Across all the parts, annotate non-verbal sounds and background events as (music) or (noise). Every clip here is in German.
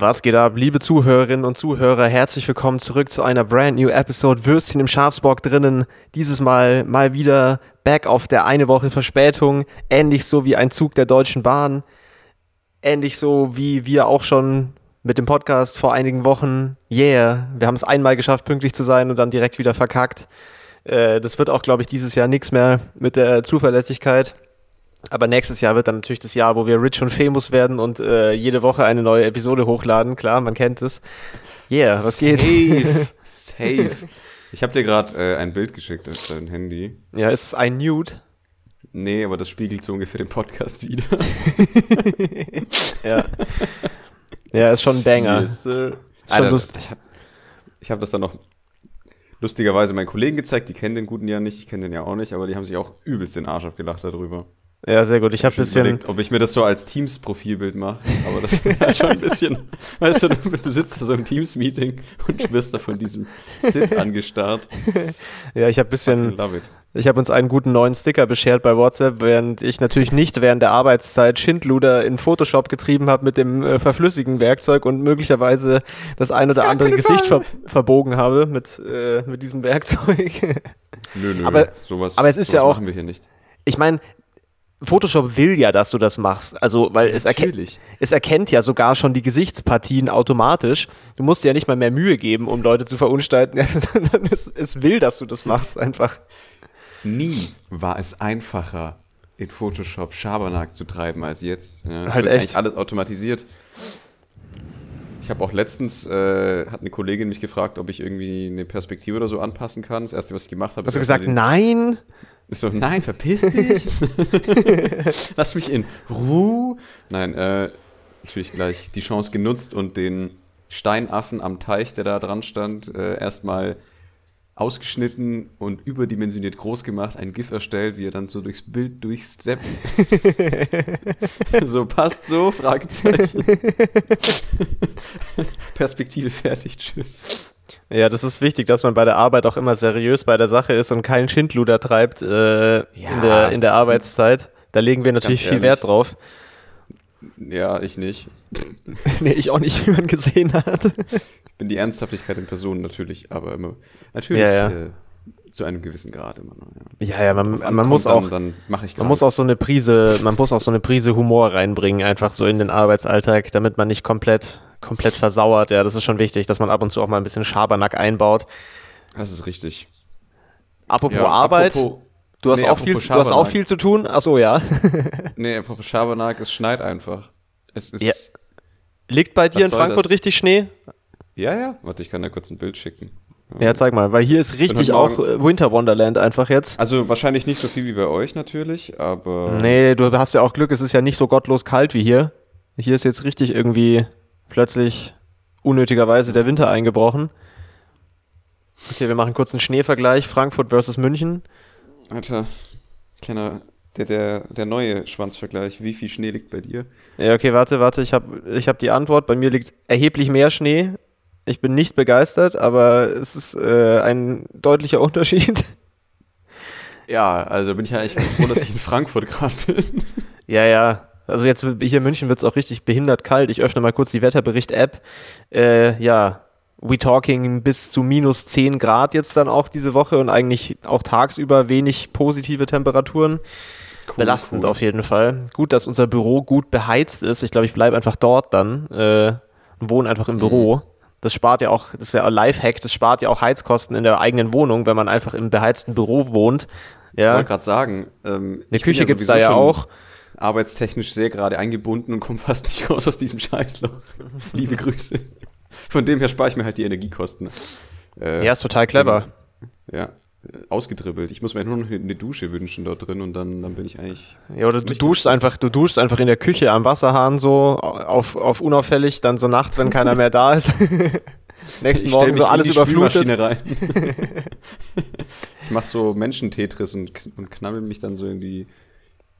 Was geht ab, liebe Zuhörerinnen und Zuhörer? Herzlich willkommen zurück zu einer brand new Episode Würstchen im Schafsbock drinnen. Dieses Mal mal wieder back auf der eine Woche Verspätung. Ähnlich so wie ein Zug der Deutschen Bahn. Ähnlich so wie wir auch schon mit dem Podcast vor einigen Wochen. Yeah, wir haben es einmal geschafft, pünktlich zu sein und dann direkt wieder verkackt. Äh, das wird auch, glaube ich, dieses Jahr nichts mehr mit der Zuverlässigkeit. Aber nächstes Jahr wird dann natürlich das Jahr, wo wir rich und famous werden und äh, jede Woche eine neue Episode hochladen. Klar, man kennt es. Yeah, was Safe, geht? Safe. (laughs) Ich habe dir gerade äh, ein Bild geschickt auf dein Handy. Ja, ist es ein Nude? Nee, aber das spiegelt so ungefähr den Podcast wieder. (laughs) ja. Ja, ist schon ein Banger. Yes, sir. Ist schon Alter, lustig. Ich habe hab das dann noch lustigerweise meinen Kollegen gezeigt. Die kennen den guten ja nicht, ich kenne den ja auch nicht, aber die haben sich auch übelst den Arsch abgelacht darüber. Ja, sehr gut. Ich habe ein schon bisschen. überlegt, ob ich mir das so als Teams-Profilbild mache. Aber das (laughs) ist schon ein bisschen, weißt du, du, du sitzt da so im Teams-Meeting und wirst da von diesem Sid angestarrt. Ja, ich habe ein bisschen. I love it. Ich habe uns einen guten neuen Sticker beschert bei WhatsApp, während ich natürlich nicht während der Arbeitszeit Schindluder in Photoshop getrieben habe mit dem äh, verflüssigen Werkzeug und möglicherweise das ein oder andere Gesicht ver verbogen habe mit, äh, mit diesem Werkzeug. Nö, nö, Aber- sowas, aber es ist ja sowas auch- machen wir hier nicht. ich meine, Photoshop will ja, dass du das machst. Also, weil es, erke es erkennt ja sogar schon die Gesichtspartien automatisch. Du musst dir ja nicht mal mehr Mühe geben, um Leute zu verunstalten. (laughs) es, es will, dass du das machst, einfach. Nie war es einfacher, in Photoshop Schabernack zu treiben als jetzt. Ja, es Halt wird echt. eigentlich alles automatisiert. Ich habe auch letztens, äh, hat eine Kollegin mich gefragt, ob ich irgendwie eine Perspektive oder so anpassen kann. Das erste, was ich gemacht habe, Hast du ist gesagt, nein? Ist so, (laughs) nein, verpiss dich. (laughs) Lass mich in Ruhe. Nein, äh, natürlich gleich die Chance genutzt und den Steinaffen am Teich, der da dran stand, äh, erstmal ausgeschnitten und überdimensioniert groß gemacht, ein GIF erstellt, wie er dann so durchs Bild durchsteppt. (laughs) so, passt so, Fragezeichen. Perspektive fertig, tschüss. Ja, das ist wichtig, dass man bei der Arbeit auch immer seriös bei der Sache ist und keinen Schindluder treibt äh, in, der, in der Arbeitszeit. Da legen wir natürlich viel. Wert drauf. Ja, ich nicht. (laughs) nee, ich auch nicht, wie man gesehen hat. Ich bin die Ernsthaftigkeit in Person natürlich, aber immer, natürlich Ja, ja. Äh, zu einem gewissen Grad immer noch. Ja. Ja, ja, man, man ankommt, muss auch, Dann, dann man muss auch so eine Prise, man muss auch so eine Prise Humor reinbringen, einfach so in den Arbeitsalltag, damit man nicht komplett, komplett versauert. Ja, das ist schon wichtig, dass man ab und zu auch mal ein bisschen Schabernack einbaut. Das ist richtig. Apropos Ja, Arbeit, apropos- du hast nee, auch viel, du hast auch viel zu tun. Ach so, ja. (laughs) Nee, apropos Schabernack, es schneit einfach. Es ist. Ja. Liegt bei dir in Frankfurt das? richtig Schnee? Ja, ja. Warte, ich kann da kurz ein Bild schicken. Ja, zeig mal, weil hier ist richtig auch äh, Winter Wonderland einfach jetzt. Also wahrscheinlich nicht so viel wie bei euch natürlich, aber. Nee, du hast ja auch Glück, es ist ja nicht so gottlos kalt wie hier. Hier ist jetzt richtig irgendwie plötzlich unnötigerweise der Winter eingebrochen. Okay, wir machen kurz einen Schneevergleich. Frankfurt versus München. Alter, kleiner. Der, der, der neue Schwanzvergleich. Wie viel Schnee liegt bei dir? Ja, okay, warte, warte, ich habe ich hab die Antwort. Bei mir liegt erheblich mehr Schnee. Ich bin nicht begeistert, aber es ist äh, ein deutlicher Unterschied. (laughs) Ja, also bin ich ja eigentlich ganz froh, dass ich in Frankfurt gerade bin. (laughs) Ja, ja. Also jetzt hier in München wird es auch richtig behindert kalt. Ich öffne mal kurz die Wetterbericht-App. Äh, ja, we talking bis zu minus 10 Grad jetzt dann auch diese Woche und eigentlich auch tagsüber wenig positive Temperaturen. Belastend auf jeden Fall. Gut, dass unser Büro gut beheizt ist. Ich glaube, ich bleibe einfach dort dann äh, und wohne einfach im Büro. Das spart ja auch, das ist ja ein Lifehack, das spart ja auch Heizkosten in der eigenen Wohnung, wenn man einfach im beheizten Büro wohnt. Ich Ja, wollte gerade sagen, ähm, eine ich Küche gibt's sowieso da ja auch. Arbeitstechnisch sehr gerade eingebunden und komme fast nicht (laughs) raus aus diesem Scheißloch. Liebe Grüße. Von dem her spare ich mir halt die Energiekosten. Äh, Ja, ist total clever. ja, ausgedribbelt. Ich muss mir nur noch eine Dusche wünschen dort drin und dann, dann bin ich eigentlich. Ja, oder du duschst einfach, du duschst einfach in der Küche am Wasserhahn so auf, auf unauffällig, dann so nachts, wenn keiner mehr da ist. (laughs) Nächsten Ich Morgen so in alles die überflutet. Rein. (laughs) ich mache so Menschen-Tetris und, und knabbel mich dann so in die,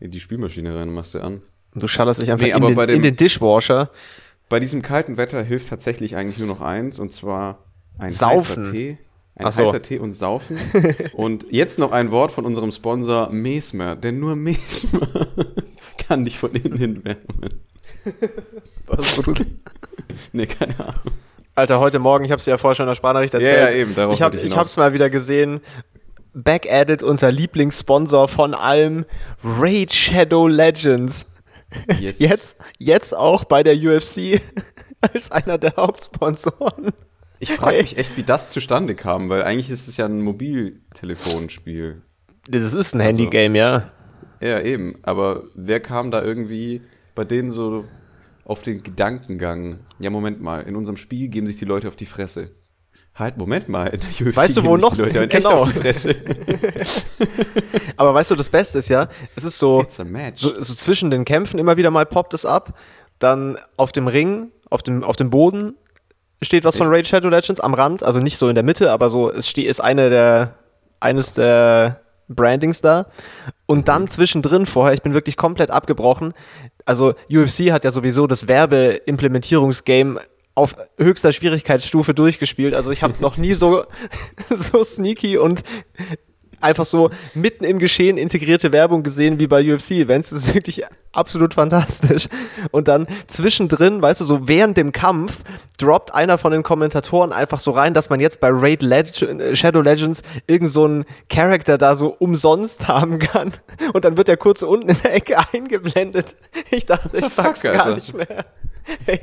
in die Spülmaschine rein und machst sie an. Du schallerst dich einfach Nee, in, aber den, dem- in den Dishwasher. Bei diesem kalten Wetter hilft tatsächlich eigentlich nur noch eins und zwar ein Saufen. heißer Tee. Ein so. heißer Tee und Saufen. (laughs) und jetzt noch ein Wort von unserem Sponsor Mesmer, denn nur Mesmer (laughs) kann dich von innen hin wärmen. (laughs) nee, keine Ahnung. Alter, heute Morgen, ich habe es ja vorher schon in der Sprachnachricht erzählt. Ja, ja, eben, darauf ich habe ich ich hab's mal wieder gesehen. Back-added unser Lieblingssponsor von allem, Raid Shadow Legends. Yes. Jetzt, jetzt auch bei der UFC als einer der Hauptsponsoren. Ich frage mich echt, wie das zustande kam, weil eigentlich ist es ja ein Mobiltelefonspiel. Das ist ein Also- Handygame, ja. Ja, eben. Aber wer kam da irgendwie bei denen so auf den Gedankengang? Ja, Moment mal, in unserem Spiel geben sich die Leute auf die Fresse. Halt, Moment mal, Weißt du, wo noch- die Leute genau. auf die Fresse. (laughs) Aber weißt du, das Beste ist ja, es ist so, so, so zwischen den Kämpfen immer wieder mal poppt es ab. Dann auf dem Ring, auf dem, auf dem Boden steht was von Echt? Raid Shadow Legends am Rand, also nicht so in der Mitte, aber so, es steht, ist eine der, eines der Brandings da. Und dann zwischendrin vorher, ich bin wirklich komplett abgebrochen. Also UFC hat ja sowieso das Werbeimplementierungsgame auf höchster Schwierigkeitsstufe durchgespielt. Also ich habe (laughs) noch nie so, (laughs) so sneaky und einfach so mitten im Geschehen integrierte Werbung gesehen wie bei UFC-Events. Das ist wirklich absolut fantastisch. Und dann zwischendrin, weißt du, so während dem Kampf droppt einer von den Kommentatoren einfach so rein, dass man jetzt bei Raid Leg äh, Shadow Legends irgend so einen Charakter da so umsonst (laughs) haben kann. Und dann wird der kurz unten in der Ecke (laughs) eingeblendet. Ich dachte, ich fuck, pack's gar nicht mehr. (laughs) Hey,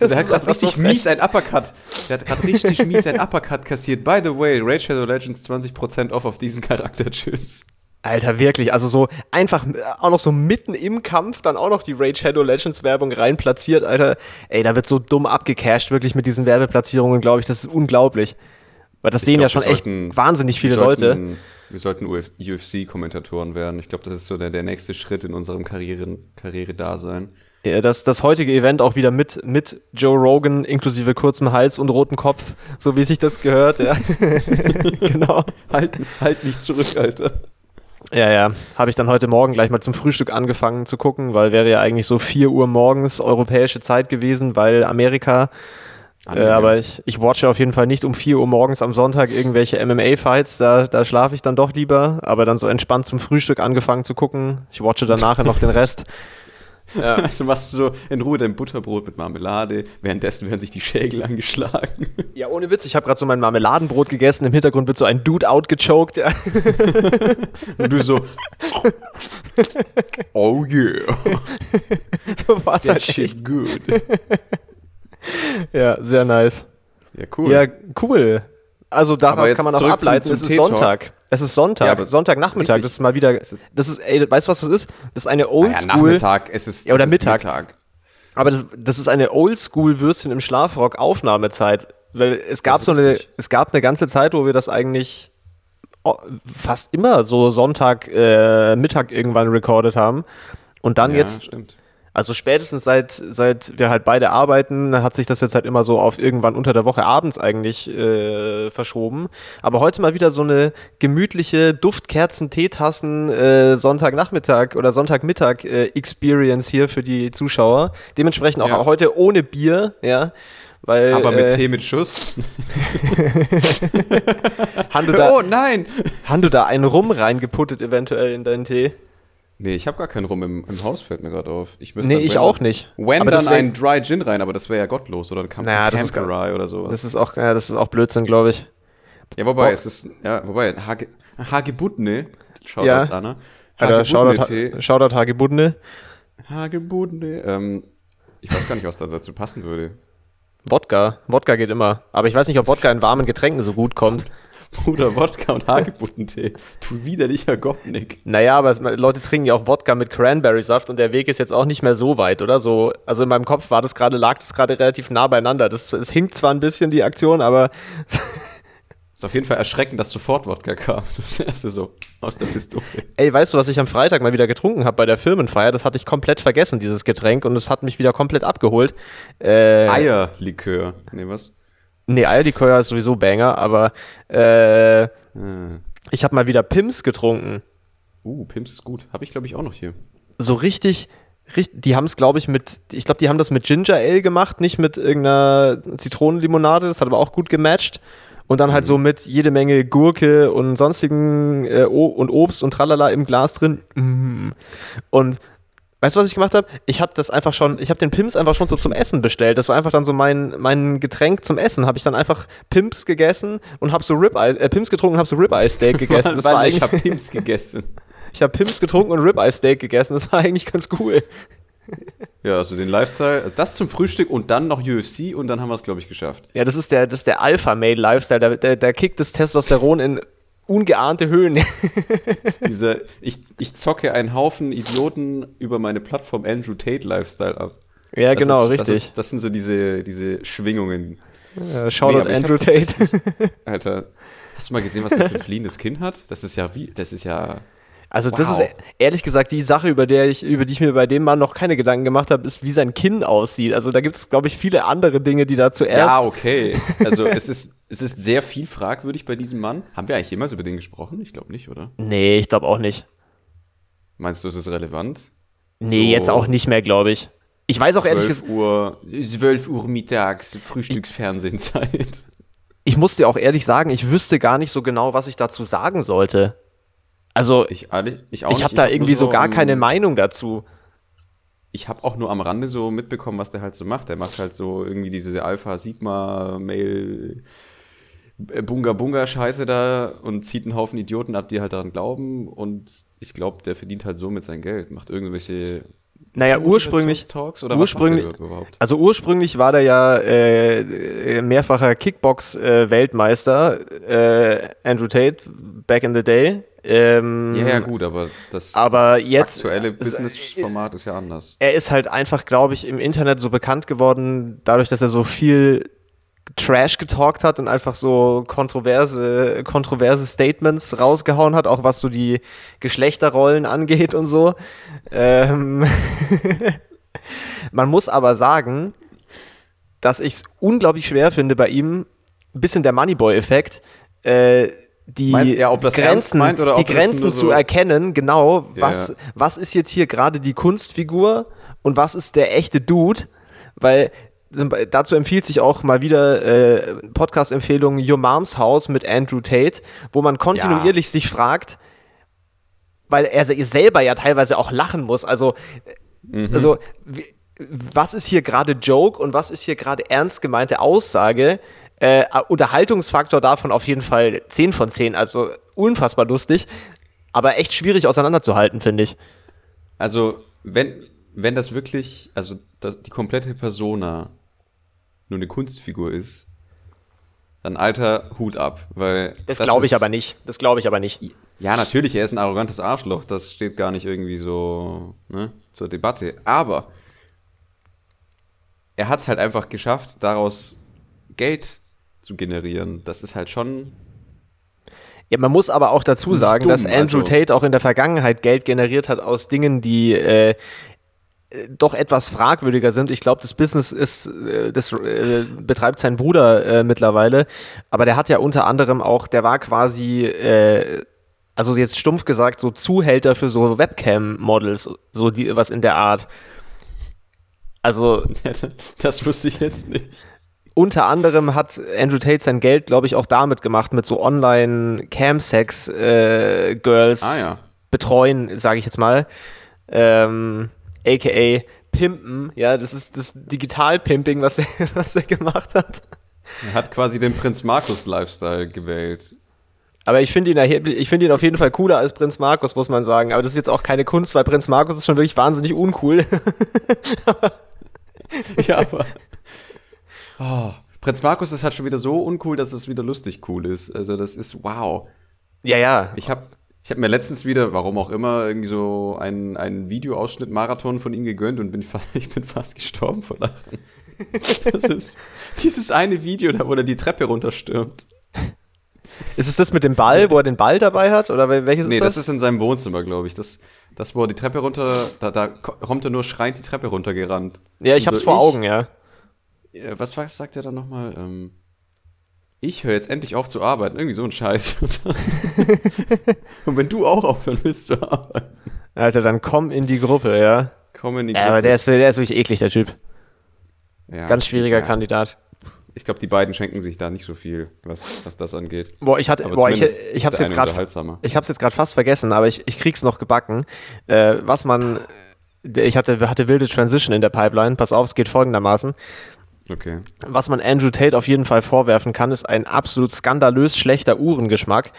der hat gerade richtig mies ein Uppercut. Der hat gerade richtig (laughs) mies ein Uppercut kassiert. By the way, Raid Shadow Legends 20% off auf diesen Charakter. (laughs) Tschüss. Alter, wirklich. Also so einfach äh, auch noch so mitten im Kampf dann auch noch die Raid Shadow Legends Werbung rein platziert, Alter. Ey, da wird so dumm abgecasht, wirklich mit diesen Werbeplatzierungen, glaube ich. Das ist unglaublich. Weil das Ich sehen ja glaub, schon wir echt sollten- wahnsinnig viele wir Leute. sollten, Wir sollten UFC-Kommentatoren werden. Ich glaube, das ist so der, der nächste Schritt in unserem Karriere-Dasein. Ja, das, das heutige Event auch wieder mit, mit Joe Rogan inklusive kurzem Hals und rotem Kopf, so wie sich das gehört, ja. (laughs) genau. Halt, halt nicht zurück, Alter. Ja, ja. Habe ich dann heute Morgen gleich mal zum Frühstück angefangen zu gucken, weil wäre ja eigentlich so 4 Uhr morgens europäische Zeit gewesen, weil Amerika. Äh, aber ich, ich watche auf jeden Fall nicht um 4 Uhr morgens am Sonntag irgendwelche MMA-Fights. Da, da schlafe ich dann doch lieber. Aber dann so entspannt zum Frühstück angefangen zu gucken. Ich watche dann nachher noch den Rest. Ja. (laughs) Also machst du so in Ruhe dein Butterbrot mit Marmelade. Währenddessen werden sich die Schägel angeschlagen. (laughs) ja, ohne Witz. Ich habe gerade so mein Marmeladenbrot gegessen. Im Hintergrund wird so ein Dude outgechoked. Ja. (laughs) Und du so. Oh yeah. so war's That halt echt. shit good. Ja, sehr nice. Ja, cool. Ja, cool. Also daraus kann man auch zurück zum- ableiten, zum es ist. Sonntag. Es ist Sonntag, Ja, Sonntagnachmittag, richtig. das ist mal wieder, das ist, ey, weißt du, was das ist? Das ist eine Ah ja, Oldschool, Nachmittag, es ist, Ja, oder ist Mittag. aber das, das ist eine Oldschool-Würstchen im Schlafrock Aufnahmezeit, weil es gab so eine, es gab eine ganze Zeit, wo wir das eigentlich fast immer so Sonntag, äh, Mittag irgendwann recorded haben und dann Ja, jetzt stimmt. Also spätestens seit, seit wir halt beide arbeiten, hat sich das jetzt halt immer so auf irgendwann unter der Woche abends eigentlich äh, verschoben. Aber heute mal wieder so eine gemütliche Duftkerzen, Teetassen, äh, Sonntagnachmittag oder Sonntagmittag äh, Experience hier für die Zuschauer. Dementsprechend auch Ja. heute ohne Bier, ja. Weil, Aber mit äh, Tee mit Schuss. (laughs) Han du, (laughs) da, Oh nein! Han du da einen Rum reingeputtet eventuell in deinen Tee? Nee, ich habe gar keinen Rum im, im Haus, fällt mir gerade auf. Ich müsste Nee, dann, ich auch nicht. Wenn Aber dann ein Dry Gin rein, aber das wäre ja gottlos. Oder ein Camp Naja, das ist Camperai oder sowas. Das ist auch, ja, das ist auch Blödsinn, glaube ich. ja, wobei, Boah. es ist, ja, wobei, Hage, Hagebutne, schaut Ja. Anna. Alter, Shoutout. Shoutout Hagebudne. Hagebutne. Ähm, ich weiß gar nicht, was da dazu passen würde. Wodka. Wodka geht immer. Aber ich weiß nicht, ob Wodka in warmen Getränken so gut kommt. Bruder, Wodka und Hagebuttentee. Du widerlicher Gopnik. Naja, aber es, Leute trinken ja auch Wodka mit Cranberry-Saft und der Weg ist jetzt auch nicht mehr so weit, oder? So, also in meinem Kopf war das gerade, lag das gerade relativ nah beieinander. Das, es hinkt zwar ein bisschen die Aktion, aber (laughs) Ist auf jeden Fall erschreckend, dass sofort Wodka kam. Das erste so aus der Pistole. ey, weißt du, was ich am Freitag mal wieder getrunken habe bei der Firmenfeier? Das hatte ich komplett vergessen, dieses Getränk, und es hat mich wieder komplett abgeholt. Äh, Eierlikör. Nee, was? Nee, Eierlikör ist sowieso Banger, aber äh, Ah. ich habe mal wieder Pims getrunken. Uh, Pimps ist gut. Habe ich, glaube ich, auch noch hier. so richtig, richtig die haben es, glaube ich, mit, ich glaube, die haben das mit Ginger Ale gemacht, nicht mit irgendeiner Zitronenlimonade, das hat aber auch gut gematcht. Und dann halt so mit jede Menge Gurke und sonstigen äh, und Obst und tralala im Glas drin. Mm. Und Weißt du, was ich gemacht habe? Ich habe das einfach schon, ich habe den Pimps einfach schon so zum Essen bestellt. Das war einfach dann so mein, mein Getränk zum Essen. Habe ich dann einfach Pimps gegessen und habe so Ribeye, äh, Pimps getrunken und habe so Ribeye Steak (laughs) gegessen. Das war eigentlich, ich habe Pimps gegessen. (laughs) ich habe Pimps getrunken und Ribeye Steak gegessen. Das war eigentlich ganz cool. (laughs) Ja, also den Lifestyle, also das zum Frühstück und dann noch UFC und dann haben wir es, glaube ich, geschafft. Ja, das ist der, das ist der Alpha-Male-Lifestyle. Der, der, der kickt das Testosteron in ungeahnte Höhen. (laughs) Diese, ich, ich zocke einen Haufen Idioten über meine Plattform Andrew Tate Lifestyle ab. Ja, Das genau, ist, richtig. Das, ist, das sind so diese, diese Schwingungen. Ja, Shoutout Nee, Andrew Tate. Alter, hast du mal gesehen, was der für ein (laughs) fliehendes Kinn hat? Das ist ja wie, das ist ja. Also das Wow. ist ehrlich gesagt die Sache, über, der ich, über die ich mir bei dem Mann noch keine Gedanken gemacht habe, ist, wie sein Kinn aussieht. Also da gibt es, glaube ich, viele andere Dinge, die da zuerst. Ja, okay. Also es ist, es ist sehr viel fragwürdig bei diesem Mann. Haben wir eigentlich jemals über den gesprochen? Ich glaube nicht, oder? Nee, ich glaube auch nicht. Meinst du, es ist relevant? Nee, So jetzt auch nicht mehr, glaube ich. Ich weiß auch ehrlich 12 gesagt, Uhr, 12 Uhr mittags, Frühstücksfernsehenzeit. ich muss dir auch ehrlich sagen, ich wüsste gar nicht so genau, was ich dazu sagen sollte. Also ich, Ich, ehrlich, ich ich habe da hab irgendwie so gar keine Meinung dazu. Ich habe auch nur am Rande so mitbekommen, was der halt so macht. Der macht halt so irgendwie diese Alpha Sigma Mail Bunga Bunga Scheiße da und zieht einen Haufen Idioten ab, die halt daran glauben und ich glaube, der verdient halt so mit sein Geld, macht irgendwelche Naja, ursprünglich, Talks oder ursprünglich- was überhaupt? Also ursprünglich war der ja äh, äh, mehrfacher Kickbox-Weltmeister, äh, Andrew Tate, back in the day. Ähm, Ja, ja, gut, aber das, aber das jetzt- aktuelle es- Business-Format ist ja anders. Er ist halt einfach, glaube ich, im Internet so bekannt geworden, dadurch, dass er so viel Trash getalkt hat und einfach so kontroverse, kontroverse Statements rausgehauen hat, auch was so die Geschlechterrollen angeht und so. Ähm (laughs) Man muss aber sagen, dass ich es unglaublich schwer finde bei ihm, ein bisschen der Moneyboy-Effekt, äh, die Meint ernst Grenzen, meint die Grenzen so- zu erkennen, genau, Ja. was, was ist jetzt hier gerade die Kunstfigur und was ist der echte Dude, weil dazu empfiehlt sich auch mal wieder äh, Podcast-Empfehlung Your Mom's House mit Andrew Tate, wo man kontinuierlich sich fragt, weil er se- selber ja teilweise auch lachen muss. Also, äh, also was ist hier gerade Joke und was ist hier gerade ernst gemeinte Aussage? Äh, Unterhaltungsfaktor davon auf jeden Fall 10 von 10, also unfassbar lustig, aber echt schwierig auseinanderzuhalten, finde ich. Also, wenn, wenn das wirklich, also das, die komplette Persona nur eine Kunstfigur ist, dann alter Hut ab, weil Das, glaube ich aber nicht. Das glaube ich aber nicht. Ja, natürlich, er ist ein arrogantes Arschloch, das steht gar nicht irgendwie so ne, zur Debatte. Aber er hat es halt einfach geschafft, daraus Geld zu generieren. Das ist halt schon. Ja, man muss aber auch dazu sagen, dumm, dass Andrew also- Tate auch in der Vergangenheit Geld generiert hat aus Dingen, die äh, äh, doch etwas fragwürdiger sind. Ich glaube, das Business ist, äh, das äh, betreibt sein Bruder äh, mittlerweile, aber der hat ja unter anderem auch, der war quasi, äh, also jetzt stumpf gesagt, so Zuhälter für so Webcam-Models, so die, was in der Art. Also (laughs) Das wusste ich jetzt nicht. Unter anderem hat Andrew Tate sein Geld, glaube ich, auch damit gemacht, mit so Online-Cam-Sex-Girls Ah ja. betreuen, sage ich jetzt mal. Ähm, AKA Pimpen, ja, das ist das Digital-Pimping, was er (laughs) was gemacht hat. Er hat quasi den Prinz Markus Lifestyle gewählt. Aber ich finde ihn, ich finde ihn auf jeden Fall cooler als Prinz Markus, muss man sagen. Aber das ist jetzt auch keine Kunst, weil Prinz Markus ist schon wirklich wahnsinnig uncool. (laughs) Ja, aber. Oh, Prinz Markus ist halt schon wieder so uncool, dass es wieder lustig cool ist. Also, das ist wow. ja, ja. Ich habe ich hab mir letztens wieder, warum auch immer, irgendwie so einen, einen Videoausschnitt Marathon von ihm gegönnt und bin, (laughs) ich bin fast gestorben vor Lachen. Das ist dieses eine Video, da wo er die Treppe runterstürmt. Ist es das mit dem Ball, wo er den Ball dabei hat? Oder wel- welches Nee, ist das das? ist in seinem Wohnzimmer, glaube ich. Das, das, wo er die Treppe runter, da, da ko- kommt er nur schreiend die Treppe runtergerannt. ja, ich Und hab's vor Augen, ja. Äh, was, sagt er da nochmal? Ähm, ich höre jetzt endlich auf zu arbeiten. Irgendwie so ein Scheiß. (laughs) Und dann- wenn du auch aufhören willst zu arbeiten, Also dann komm in die Gruppe, ja. komm in die Ja, aber der ist, der ist wirklich eklig, der Typ. Ja, Ganz schwieriger ja. Kandidat. Ich glaube, die beiden schenken sich da nicht so viel, was, was das angeht. Boah, ich hatte, boah, ich, ich hab's jetzt gerade ich hab's jetzt gerade fast vergessen, aber ich, ich krieg's noch gebacken. Äh, was man ich hatte, hatte wilde Transition in der Pipeline. Pass auf, es geht folgendermaßen. Okay. Was man Andrew Tate auf jeden Fall vorwerfen kann, ist ein absolut skandalös schlechter Uhrengeschmack.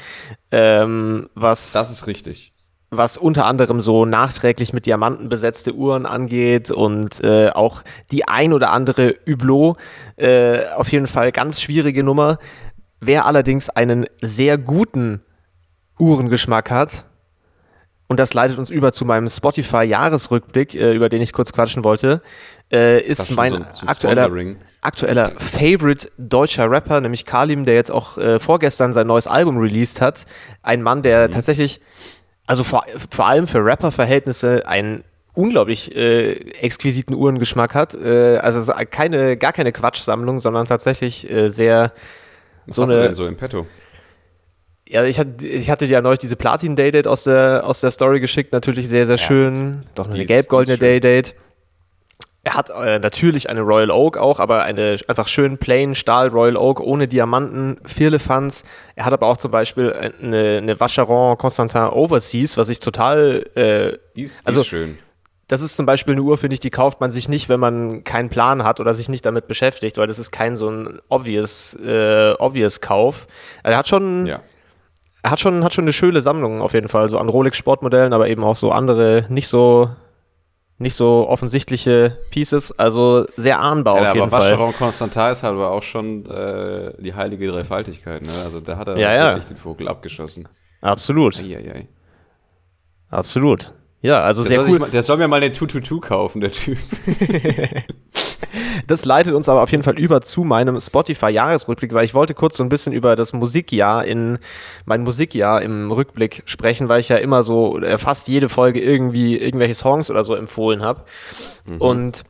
Ähm, was, Das ist richtig. was unter anderem so nachträglich mit Diamanten besetzte Uhren angeht und äh, auch die ein oder andere Hublot. Äh, auf jeden Fall ganz schwierige Nummer. Wer allerdings einen sehr guten Uhrengeschmack hat, und das leitet uns über zu meinem Spotify-Jahresrückblick, äh, über den ich kurz quatschen wollte, äh, ist mein so so aktueller, aktueller Favorite deutscher Rapper, nämlich Kalim, der jetzt auch äh, vorgestern sein neues Album released hat. Ein Mann, der tatsächlich, also vor, vor allem für Rapper-Verhältnisse, einen unglaublich äh, exquisiten Uhrengeschmack hat. Äh, also so keine, gar keine Quatschsammlung, sondern tatsächlich äh, sehr Was so eine denn so im Petto? ja, ich hatte, ich hatte dir ja neulich diese Platin Day Date aus der, aus der Story geschickt, natürlich sehr, sehr schön. Doch eine gelb-goldene die ist schön. Day Date. Er hat äh, natürlich eine Royal Oak auch, aber eine einfach schön plain Stahl Royal Oak ohne Diamanten, Firlefanz. Er hat aber auch zum Beispiel eine, eine Vacheron Constantin Overseas, was ich total äh, Die ist, die Also- ist schön. das ist zum Beispiel eine Uhr, finde ich, die kauft man sich nicht, wenn man keinen Plan hat oder sich nicht damit beschäftigt, weil das ist kein so ein obvious, äh, obvious Kauf. Er hat schon, Ja. er hat schon, hat schon eine schöne Sammlung auf jeden Fall, so an Rolex Sportmodellen, aber eben auch so andere, nicht so, nicht so offensichtliche Pieces, also sehr ahnbar Ja, auf jeden aber Fall. Vacheron Constantin ist halt aber auch schon äh, die heilige Dreifaltigkeit. Ne? Also da hat er Ja, ja. wirklich den Vogel abgeschossen. Absolut, Eieiei. absolut. Ja, also Der, sehr cool. mal, der soll mir mal den 222 kaufen, der Typ. (laughs) Das leitet uns aber auf jeden Fall über zu meinem Spotify-Jahresrückblick, weil ich wollte kurz so ein bisschen über das Musikjahr in mein Musikjahr im Rückblick sprechen, weil ich ja immer so äh, fast jede Folge irgendwie irgendwelche Songs oder so empfohlen habe. Und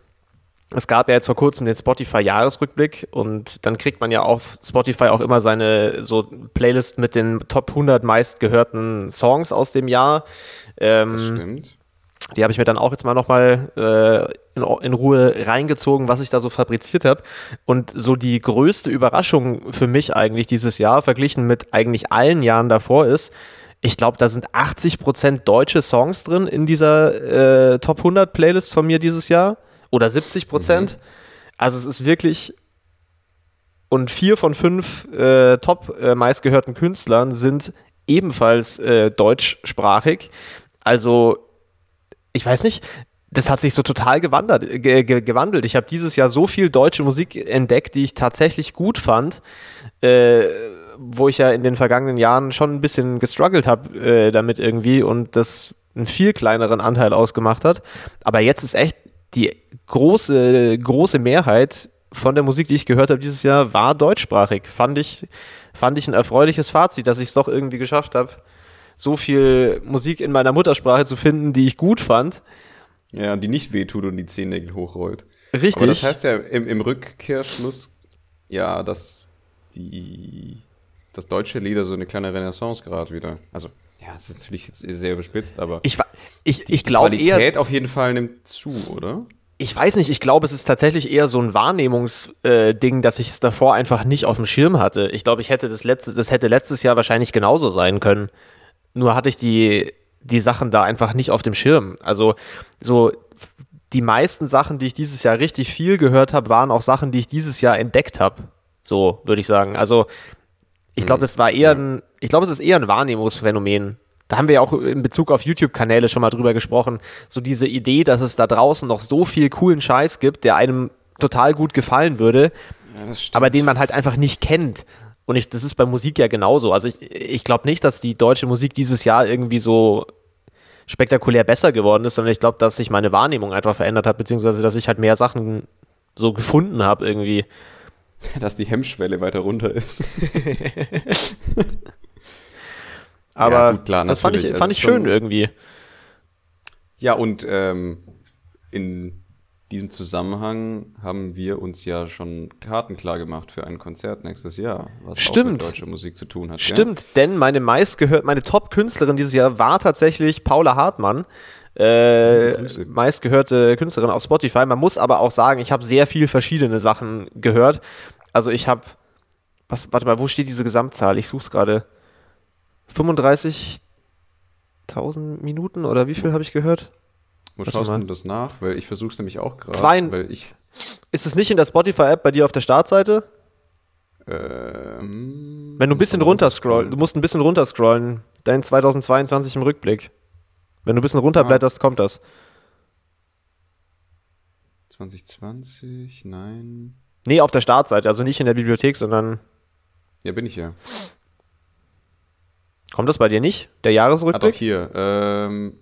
es gab ja jetzt vor kurzem den Spotify-Jahresrückblick und dann kriegt man ja auf Spotify auch immer seine so Playlist mit den Top 100 meistgehörten Songs aus dem Jahr. Ähm, Das stimmt. die habe ich mir dann auch jetzt mal nochmal äh, in, in Ruhe reingezogen, was ich da so fabriziert habe. Und so die größte Überraschung für mich eigentlich dieses Jahr, verglichen mit eigentlich allen Jahren davor, ist, ich glaube, da sind 80% deutsche Songs drin in dieser äh, Top 100 Playlist von mir dieses Jahr. Oder 70%. Also es ist wirklich. Und vier von fünf äh, top äh, meistgehörten Künstlern sind ebenfalls äh, deutschsprachig. Also ich weiß nicht, das hat sich so total gewandert, ge ge gewandelt. Ich habe dieses Jahr so viel deutsche Musik entdeckt, die ich tatsächlich gut fand, äh, wo ich ja in den vergangenen Jahren schon ein bisschen gestruggelt habe äh, damit irgendwie und das einen viel kleineren Anteil ausgemacht hat. Aber jetzt ist echt die große, große Mehrheit von der Musik, die ich gehört habe dieses Jahr, war deutschsprachig. Fand ich, fand ich ein erfreuliches Fazit, dass ich es doch irgendwie geschafft habe, so viel Musik in meiner Muttersprache zu finden, die ich gut fand. Ja, die nicht wehtut und die Zehennägel hochrollt. Richtig. Aber das heißt ja im, im Rückkehrschluss, ja, dass die, das deutsche Lieder so eine kleine Renaissance gerade wieder. Also, ja, es ist natürlich jetzt sehr überspitzt, aber ich, ich, ich glaube eher, Qualität auf jeden Fall nimmt zu, oder? ich weiß nicht, ich glaube, es ist tatsächlich eher so ein Wahrnehmungsding, dass ich es davor einfach nicht auf dem Schirm hatte. Ich glaube, ich hätte das letzte, das hätte letztes Jahr wahrscheinlich genauso sein können. Nur hatte ich die, die Sachen da einfach nicht auf dem Schirm. Also so die meisten Sachen, die ich dieses Jahr richtig viel gehört habe, waren auch Sachen, die ich dieses Jahr entdeckt habe. So würde ich sagen. Also ich glaube, das war eher ein, ich glaube, es ist eher ein Wahrnehmungsphänomen. Da haben wir ja auch in Bezug auf YouTube-Kanäle schon mal drüber gesprochen. So diese Idee, dass es da draußen noch so viel coolen Scheiß gibt, der einem total gut gefallen würde, Ja, aber den man halt einfach nicht kennt. Und ich, das ist bei Musik ja genauso. Also ich, ich glaube nicht, dass die deutsche Musik dieses Jahr irgendwie so spektakulär besser geworden ist, sondern ich glaube, dass sich meine Wahrnehmung einfach verändert hat, beziehungsweise dass ich halt mehr Sachen so gefunden habe irgendwie. (laughs) dass die Hemmschwelle weiter runter ist. (laughs) Aber Ja, gut, klar, das fand ich, fand ich schön irgendwie. Ja, und ähm, in diesem Zusammenhang haben wir uns ja schon Karten klar gemacht für ein Konzert nächstes Jahr, was auch Stimmt. mit deutscher Musik zu tun hat. Stimmt, denn meine meistgehört, meine Top-Künstlerin dieses Jahr war tatsächlich Paula Hartmann. Äh, meistgehörte Künstlerin auf Spotify. Man muss aber auch sagen, ich habe sehr viel verschiedene Sachen gehört. Also ich habe, was, warte mal, wo steht diese Gesamtzahl? Ich suche es gerade. 35.000 Minuten oder wie viel habe ich gehört? Wo schaust du das nach? Weil ich versuche es nämlich auch gerade. Ist es nicht in der Spotify-App bei dir auf der Startseite? Ähm, Wenn du ein bisschen runterscrollen, du musst ein bisschen runterscrollen, dein 2022 im Rückblick. Wenn du ein bisschen runterblätterst, ah. kommt das. 2020, nein. Nee, auf der Startseite, also nicht in der Bibliothek, sondern. Ja, bin ich ja. Kommt das bei dir nicht? Der Jahresrückblick? Ah, doch, hier. Ähm,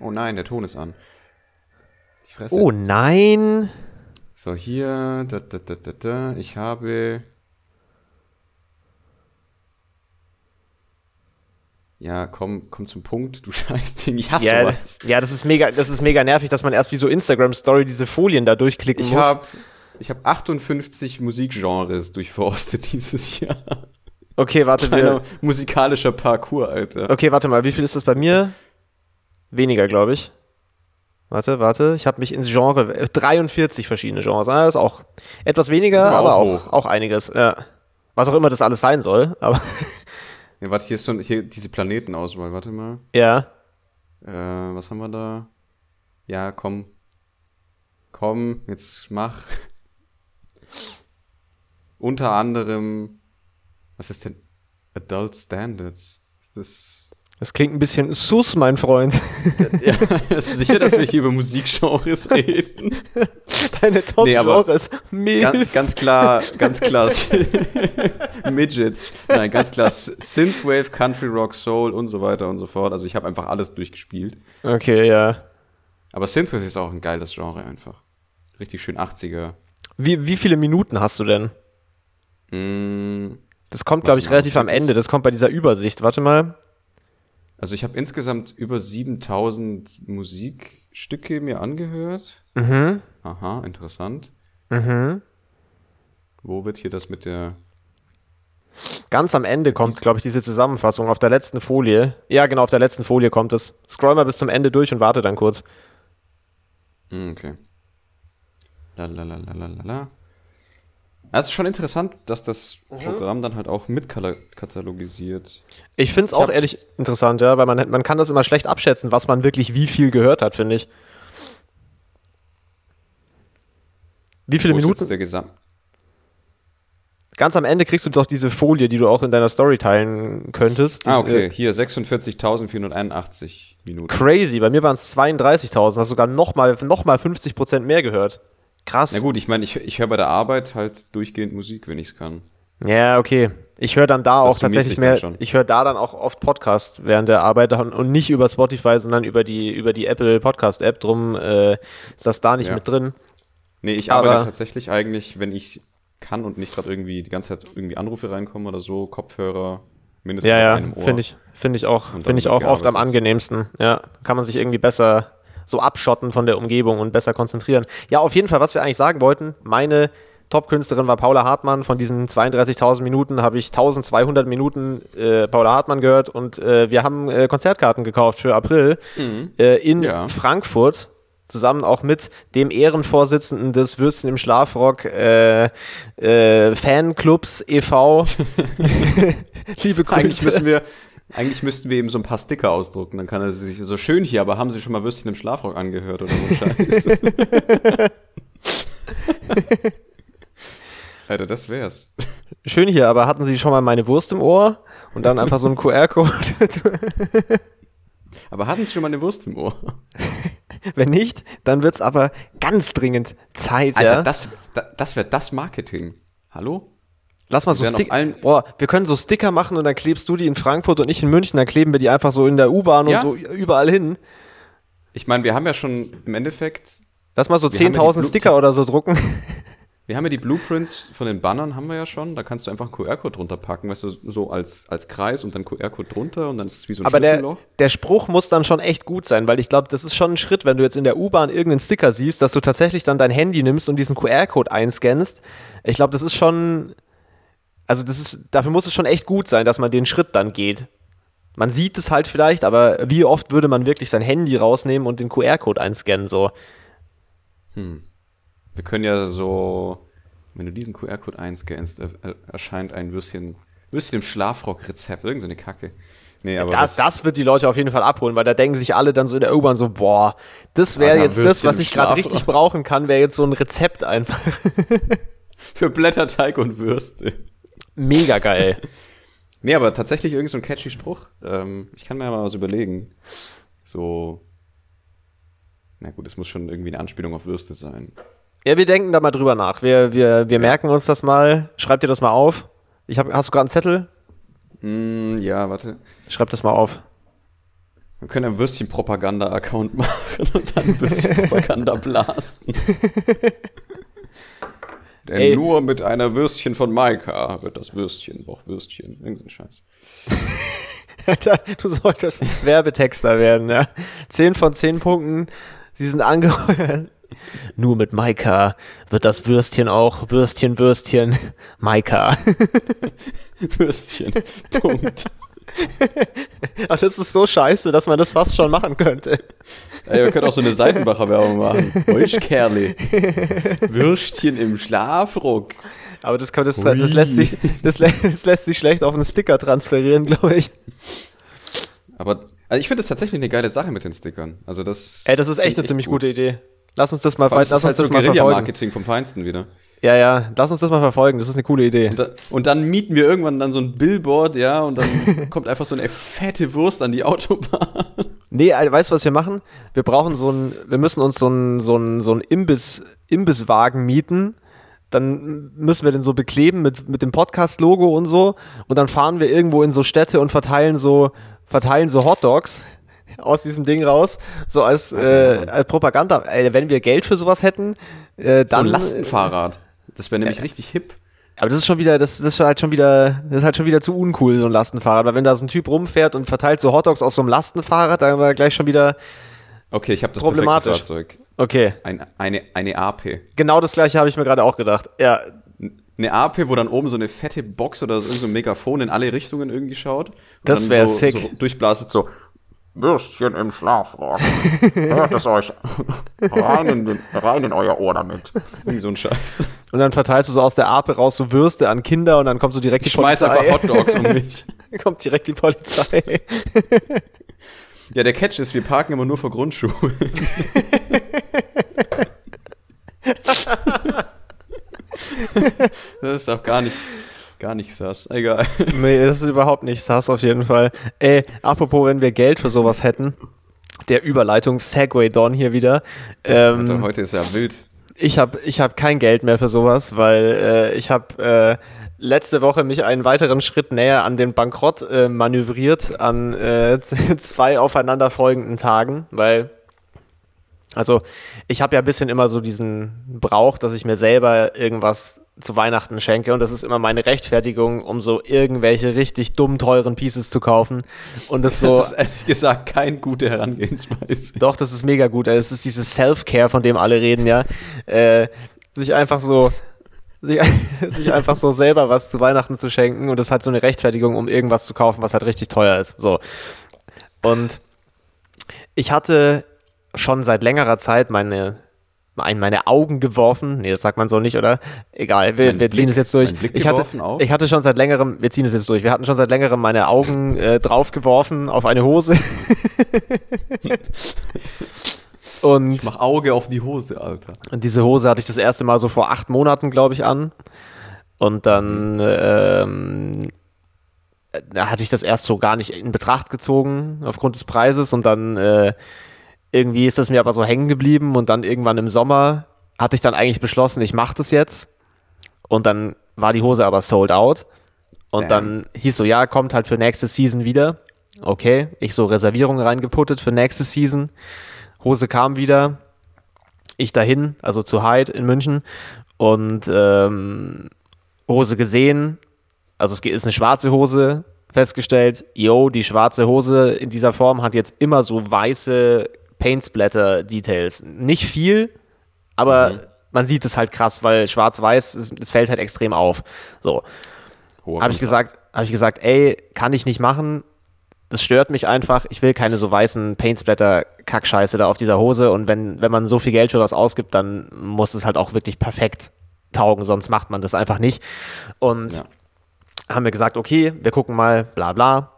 Oh nein, der Ton ist an. Die Fresse. Oh nein. So, hier. Da, da, da, da, da. Ich habe. Ja, komm, komm zum Punkt, du (laughs) Scheißding. Ich hasse ja, sowas. Ja, das ist mega, das ist mega nervig, dass man erst wie so Instagram-Story diese Folien da durchklicken ich muss. Hab, ich habe 58 Musikgenres durchforstet (laughs) dieses Jahr. Okay, warte. Kleiner musikalischer Parcours, Alter. Okay, warte mal, wie viel ist das bei mir? Weniger, glaube ich. Warte, warte, ich habe mich ins Genre, 43 verschiedene Genres, ah, das ist auch etwas weniger, aber, auch, auch, auch, einiges, ja. Was auch immer das alles sein soll, aber. (laughs) Ja, warte, hier ist so hier diese Planetenauswahl, warte mal. Ja. Äh, was haben wir da? Ja, komm. Komm, jetzt mach. Unter anderem, was ist denn Adult Standards? Ist das das klingt ein bisschen sus, mein Freund. (laughs) Ja, ist sicher, dass wir hier über Musikgenres (laughs) reden. Deine Top-Genres. Nee, ganz, ganz, klar, ganz klar. (laughs) Midgets. Nein, ganz klar. Synthwave, Country Rock, Soul und so weiter und so fort. Also ich habe einfach alles durchgespielt. Okay, ja. Aber Synthwave ist auch ein geiles Genre einfach. Richtig schön 80er. Wie, wie viele Minuten hast du denn? Mm, das kommt, glaube ich, relativ am Ende. Das kommt bei dieser Übersicht. Warte mal. Also ich habe insgesamt über 7000 Musikstücke mir angehört. Mhm. Aha, interessant. Mhm. Wo wird hier das mit der... Ganz am Ende kommt, glaube ich, diese Zusammenfassung auf der letzten Folie. Ja, genau, auf der letzten Folie kommt es. Scroll mal bis zum Ende durch und warte dann kurz. Hm, okay. Lalalala. Es ist schon interessant, dass das mhm. Programm dann halt auch mitkatalogisiert. Ich finde es auch ehrlich interessant, ja, weil man, man kann das immer schlecht abschätzen, was man wirklich wie viel gehört hat, finde ich. Wie viele Minuten? der Gesamt Ganz am Ende kriegst du doch diese Folie, die du auch in deiner Story teilen könntest. ah, okay. Äh, Hier 46.481 Minuten. Crazy. Bei mir waren es 32.000. Hast sogar noch mal, noch mal 50 Prozent mehr gehört. Krass. Na gut, ich meine, ich, ich höre bei der Arbeit halt durchgehend Musik, wenn ich es kann. Ja, okay. Ich höre dann da das auch tatsächlich mehr, ich höre da dann auch oft Podcast während der Arbeit und nicht über Spotify, sondern über die, über die Apple Podcast App. Drum äh, ist das da nicht ja. mit drin. Nee, ich Aber arbeite tatsächlich eigentlich, wenn ich kann und nicht gerade irgendwie die ganze Zeit irgendwie Anrufe reinkommen oder so, Kopfhörer mindestens ja, auf einem Ohr. Finde ich, finde ich auch, finde ich auch oft am angenehmsten. Ja, kann man sich irgendwie besser so abschotten von der Umgebung und besser konzentrieren. Ja, auf jeden Fall, was wir eigentlich sagen wollten, meine Top-Künstlerin war Paula Hartmann. Von diesen 32.000 Minuten habe ich 1200 Minuten äh, Paula Hartmann gehört und äh, wir haben äh, Konzertkarten gekauft für April mhm. Äh, in ja. Frankfurt. Zusammen auch mit dem Ehrenvorsitzenden des Würstchen im Schlafrock äh, äh, Fanclubs e.V. (laughs) (laughs) Liebe Grüße. Eigentlich müssen wir, eigentlich müssten wir eben so ein paar Sticker ausdrucken, dann kann er sich so schön hier, aber haben Sie schon mal Würstchen im Schlafrock angehört oder so Scheiß? (laughs) Alter, das wär's. Schön hier, aber hatten Sie schon mal meine Wurst im Ohr? Und dann einfach so ein QR-Code. (laughs) aber hatten Sie schon mal eine Wurst im Ohr? (laughs) Wenn nicht, dann wird's aber ganz dringend Zeit, Alter, ja? das, das wäre das Marketing. Hallo? Lass mal so Sticker. Boah, wir können so Sticker machen und dann klebst du die in Frankfurt und ich in München, dann kleben wir die einfach so in der U-Bahn ja? und so überall hin. Ich meine, wir haben ja schon im Endeffekt. Lass mal so 10.000 Sticker oder so drucken. (laughs) Wir haben ja die Blueprints von den Bannern, haben wir ja schon. Da kannst du einfach einen QR-Code drunter packen, weißt du, so als, als Kreis und dann QR-Code drunter und dann ist es wie so ein Aber der, der Spruch muss dann schon echt gut sein, weil ich glaube, das ist schon ein Schritt, wenn du jetzt in der U-Bahn irgendeinen Sticker siehst, dass du tatsächlich dann dein Handy nimmst und diesen QR-Code einscannst. Ich glaube, das ist schon also das ist, dafür muss es schon echt gut sein, dass man den Schritt dann geht. Man sieht es halt vielleicht, aber wie oft würde man wirklich sein Handy rausnehmen und den QR-Code einscannen, so? Hm. Wir können ja so, wenn du diesen QR-Code einscannst, erscheint ein Würstchen, Würstchen im Schlafrock-Rezept, irgendeine so Kacke. Nee, aber das, das wird die Leute auf jeden Fall abholen, weil da denken sich alle dann so in der U-Bahn so, boah, das wäre jetzt das, was ich gerade richtig brauchen kann, wäre jetzt so ein Rezept einfach. (laughs) für Blätterteig und Würste. Mega geil. (laughs) Nee, aber tatsächlich irgend so ein catchy Spruch. Ähm, ich kann mir mal was überlegen. So. Na gut, es muss schon irgendwie eine Anspielung auf Würste sein. Ja, wir denken da mal drüber nach. Wir, wir, wir merken uns das mal. Schreib dir das mal auf. Ich hab, hast du gerade einen Zettel? Hm, ja, warte. Schreib das mal auf. Wir können einen Würstchen-Propaganda-Account (laughs) machen und dann Würstchen-Propaganda (laughs) blasten. Denn Ey. nur mit einer Würstchen von Maika wird das Würstchen auch Würstchen. Irgendein Scheiß. Alter, (laughs) du solltest Werbetexter werden, ja. Zehn von zehn Punkten. Sie sind angeheuert. (laughs) Nur mit Maika wird das Würstchen auch Würstchen, Würstchen, Maika. (laughs) Würstchen. Punkt. (laughs) Aber das ist so scheiße, dass man das fast schon machen könnte. Ey, wir können auch so eine Seitenbacher-Werbung machen. (laughs) Wolschkerle. Würstchen im Schlafrock. Aber das, kann, das, das, lässt sich, das, das lässt sich schlecht auf einen Sticker transferieren, glaube ich. Aber also ich finde das tatsächlich eine geile Sache mit den Stickern. Also das. Ey, das ist echt eine ich ziemlich gut. gute Idee. Lass uns das mal, lass das ist uns halt das so mal verfolgen. Guerilla-Marketing vom Feinsten wieder. Ja, ja, lass uns das mal verfolgen. Das ist eine coole Idee. Und, da, und dann mieten wir irgendwann dann so ein Billboard, ja, und dann (laughs) kommt einfach so eine fette Wurst an die Autobahn. Nee, weißt du, was wir machen? Wir brauchen so ein, wir müssen uns so ein, so ein, so ein Imbiss, Imbisswagen mieten. Dann müssen wir den so bekleben mit, mit dem Podcast-Logo und so. Und dann fahren wir irgendwo in so Städte und verteilen so, verteilen so Hotdogs aus diesem Ding raus. So als, äh, als Propaganda. Ey, wenn wir Geld für sowas hätten, äh, So dann. ein Lastenfahrrad. Das wäre nämlich richtig hip. Aber das ist schon wieder, das, das ist halt schon wieder, das ist halt schon wieder zu uncool, so ein Lastenfahrrad. Weil wenn da so ein Typ rumfährt und verteilt so Hotdogs aus so einem Lastenfahrrad, dann war gleich schon wieder, Okay, ich habe das Problematisch. Fahrzeug. okay. Ein, eine, eine AP. Genau das gleiche habe ich mir gerade auch gedacht. Ja, Eine AP, wo dann oben so eine fette Box oder so, ein Megafon in alle Richtungen irgendwie schaut. Und Das dann wär so, sick. So durchblastet so. Würstchen im Schlafrock. Hört es euch rein in, rein in euer Ohr damit. Irgendwie so ein Scheiß. und dann verteilst du so aus der Ape raus so Würste an Kinder und dann kommt so direkt Ich die schmeiß Polizei. einfach Hotdogs um mich. (laughs) kommt direkt die Polizei. Ja, der Catch ist, wir parken immer nur vor Grundschulen. (laughs) das ist auch gar nicht, gar nicht sass. Egal. (laughs) nee, das ist überhaupt nicht sass auf jeden Fall. Ey, apropos, wenn wir Geld für sowas hätten, der Überleitung Segway Don hier wieder. Ähm, Alter, heute ist ja wild. ich habe ich hab kein Geld mehr für sowas, weil äh, ich habe äh, letzte Woche mich einen weiteren Schritt näher an den Bankrott äh, manövriert an äh, (laughs) zwei aufeinanderfolgenden Tagen, weil also ich habe ja ein bisschen immer so diesen Brauch, dass ich mir selber irgendwas zu Weihnachten schenke und das ist immer meine Rechtfertigung, um so irgendwelche richtig dumm teuren Pieces zu kaufen und das so Das ist ehrlich gesagt keine gute Herangehensweise. doch, das ist mega gut. Es ist dieses Self-Care, von dem alle reden, ja. Äh, sich einfach so, sich, (laughs) sich einfach so selber was zu Weihnachten zu schenken und das hat so eine Rechtfertigung, um irgendwas zu kaufen, was halt richtig teuer ist. So. Und ich hatte schon seit längerer Zeit meine, ein- meine Augen geworfen. Nee, das sagt man so nicht, oder? Egal, wir, wir ziehen Blick- es jetzt durch. Ich hatte, ich hatte schon seit längerem, wir ziehen es jetzt durch, wir hatten schon seit längerem meine Augen äh, draufgeworfen auf eine Hose. (laughs) Und Ich mach Auge auf die Hose, Alter. und diese Hose hatte ich das erste Mal so vor acht Monaten, glaube ich, an. Und dann ähm, da hatte ich das erst so gar nicht in Betracht gezogen aufgrund des Preises. Und dann äh, irgendwie ist das mir aber so hängen geblieben. Und dann irgendwann im Sommer hatte ich dann eigentlich beschlossen, ich mache das jetzt. Und dann war die Hose aber sold out. Und Damn. dann hieß so, ja, kommt halt für nächste Season wieder. Okay, ich so Reservierungen reingeputtet für nächste Season. Hose kam wieder. Ich dahin, also zu Hyde in München. Und ähm, Hose gesehen. Also es ist eine schwarze Hose. Festgestellt, yo, die schwarze Hose in dieser Form hat jetzt immer so weiße Paint-Splatter-Details. Nicht viel, aber man sieht es halt krass, weil schwarz-weiß, es, es fällt halt extrem auf. So, habe ich gesagt, habe ich gesagt, ey, kann ich nicht machen. Das stört mich einfach. Ich will keine so weißen Paintsplatter-Kackscheiße da auf dieser Hose. Und wenn, wenn man so viel Geld für was ausgibt, dann muss es halt auch wirklich perfekt taugen, sonst macht man das einfach nicht. Und Ja. haben wir gesagt, okay, wir gucken mal, bla bla.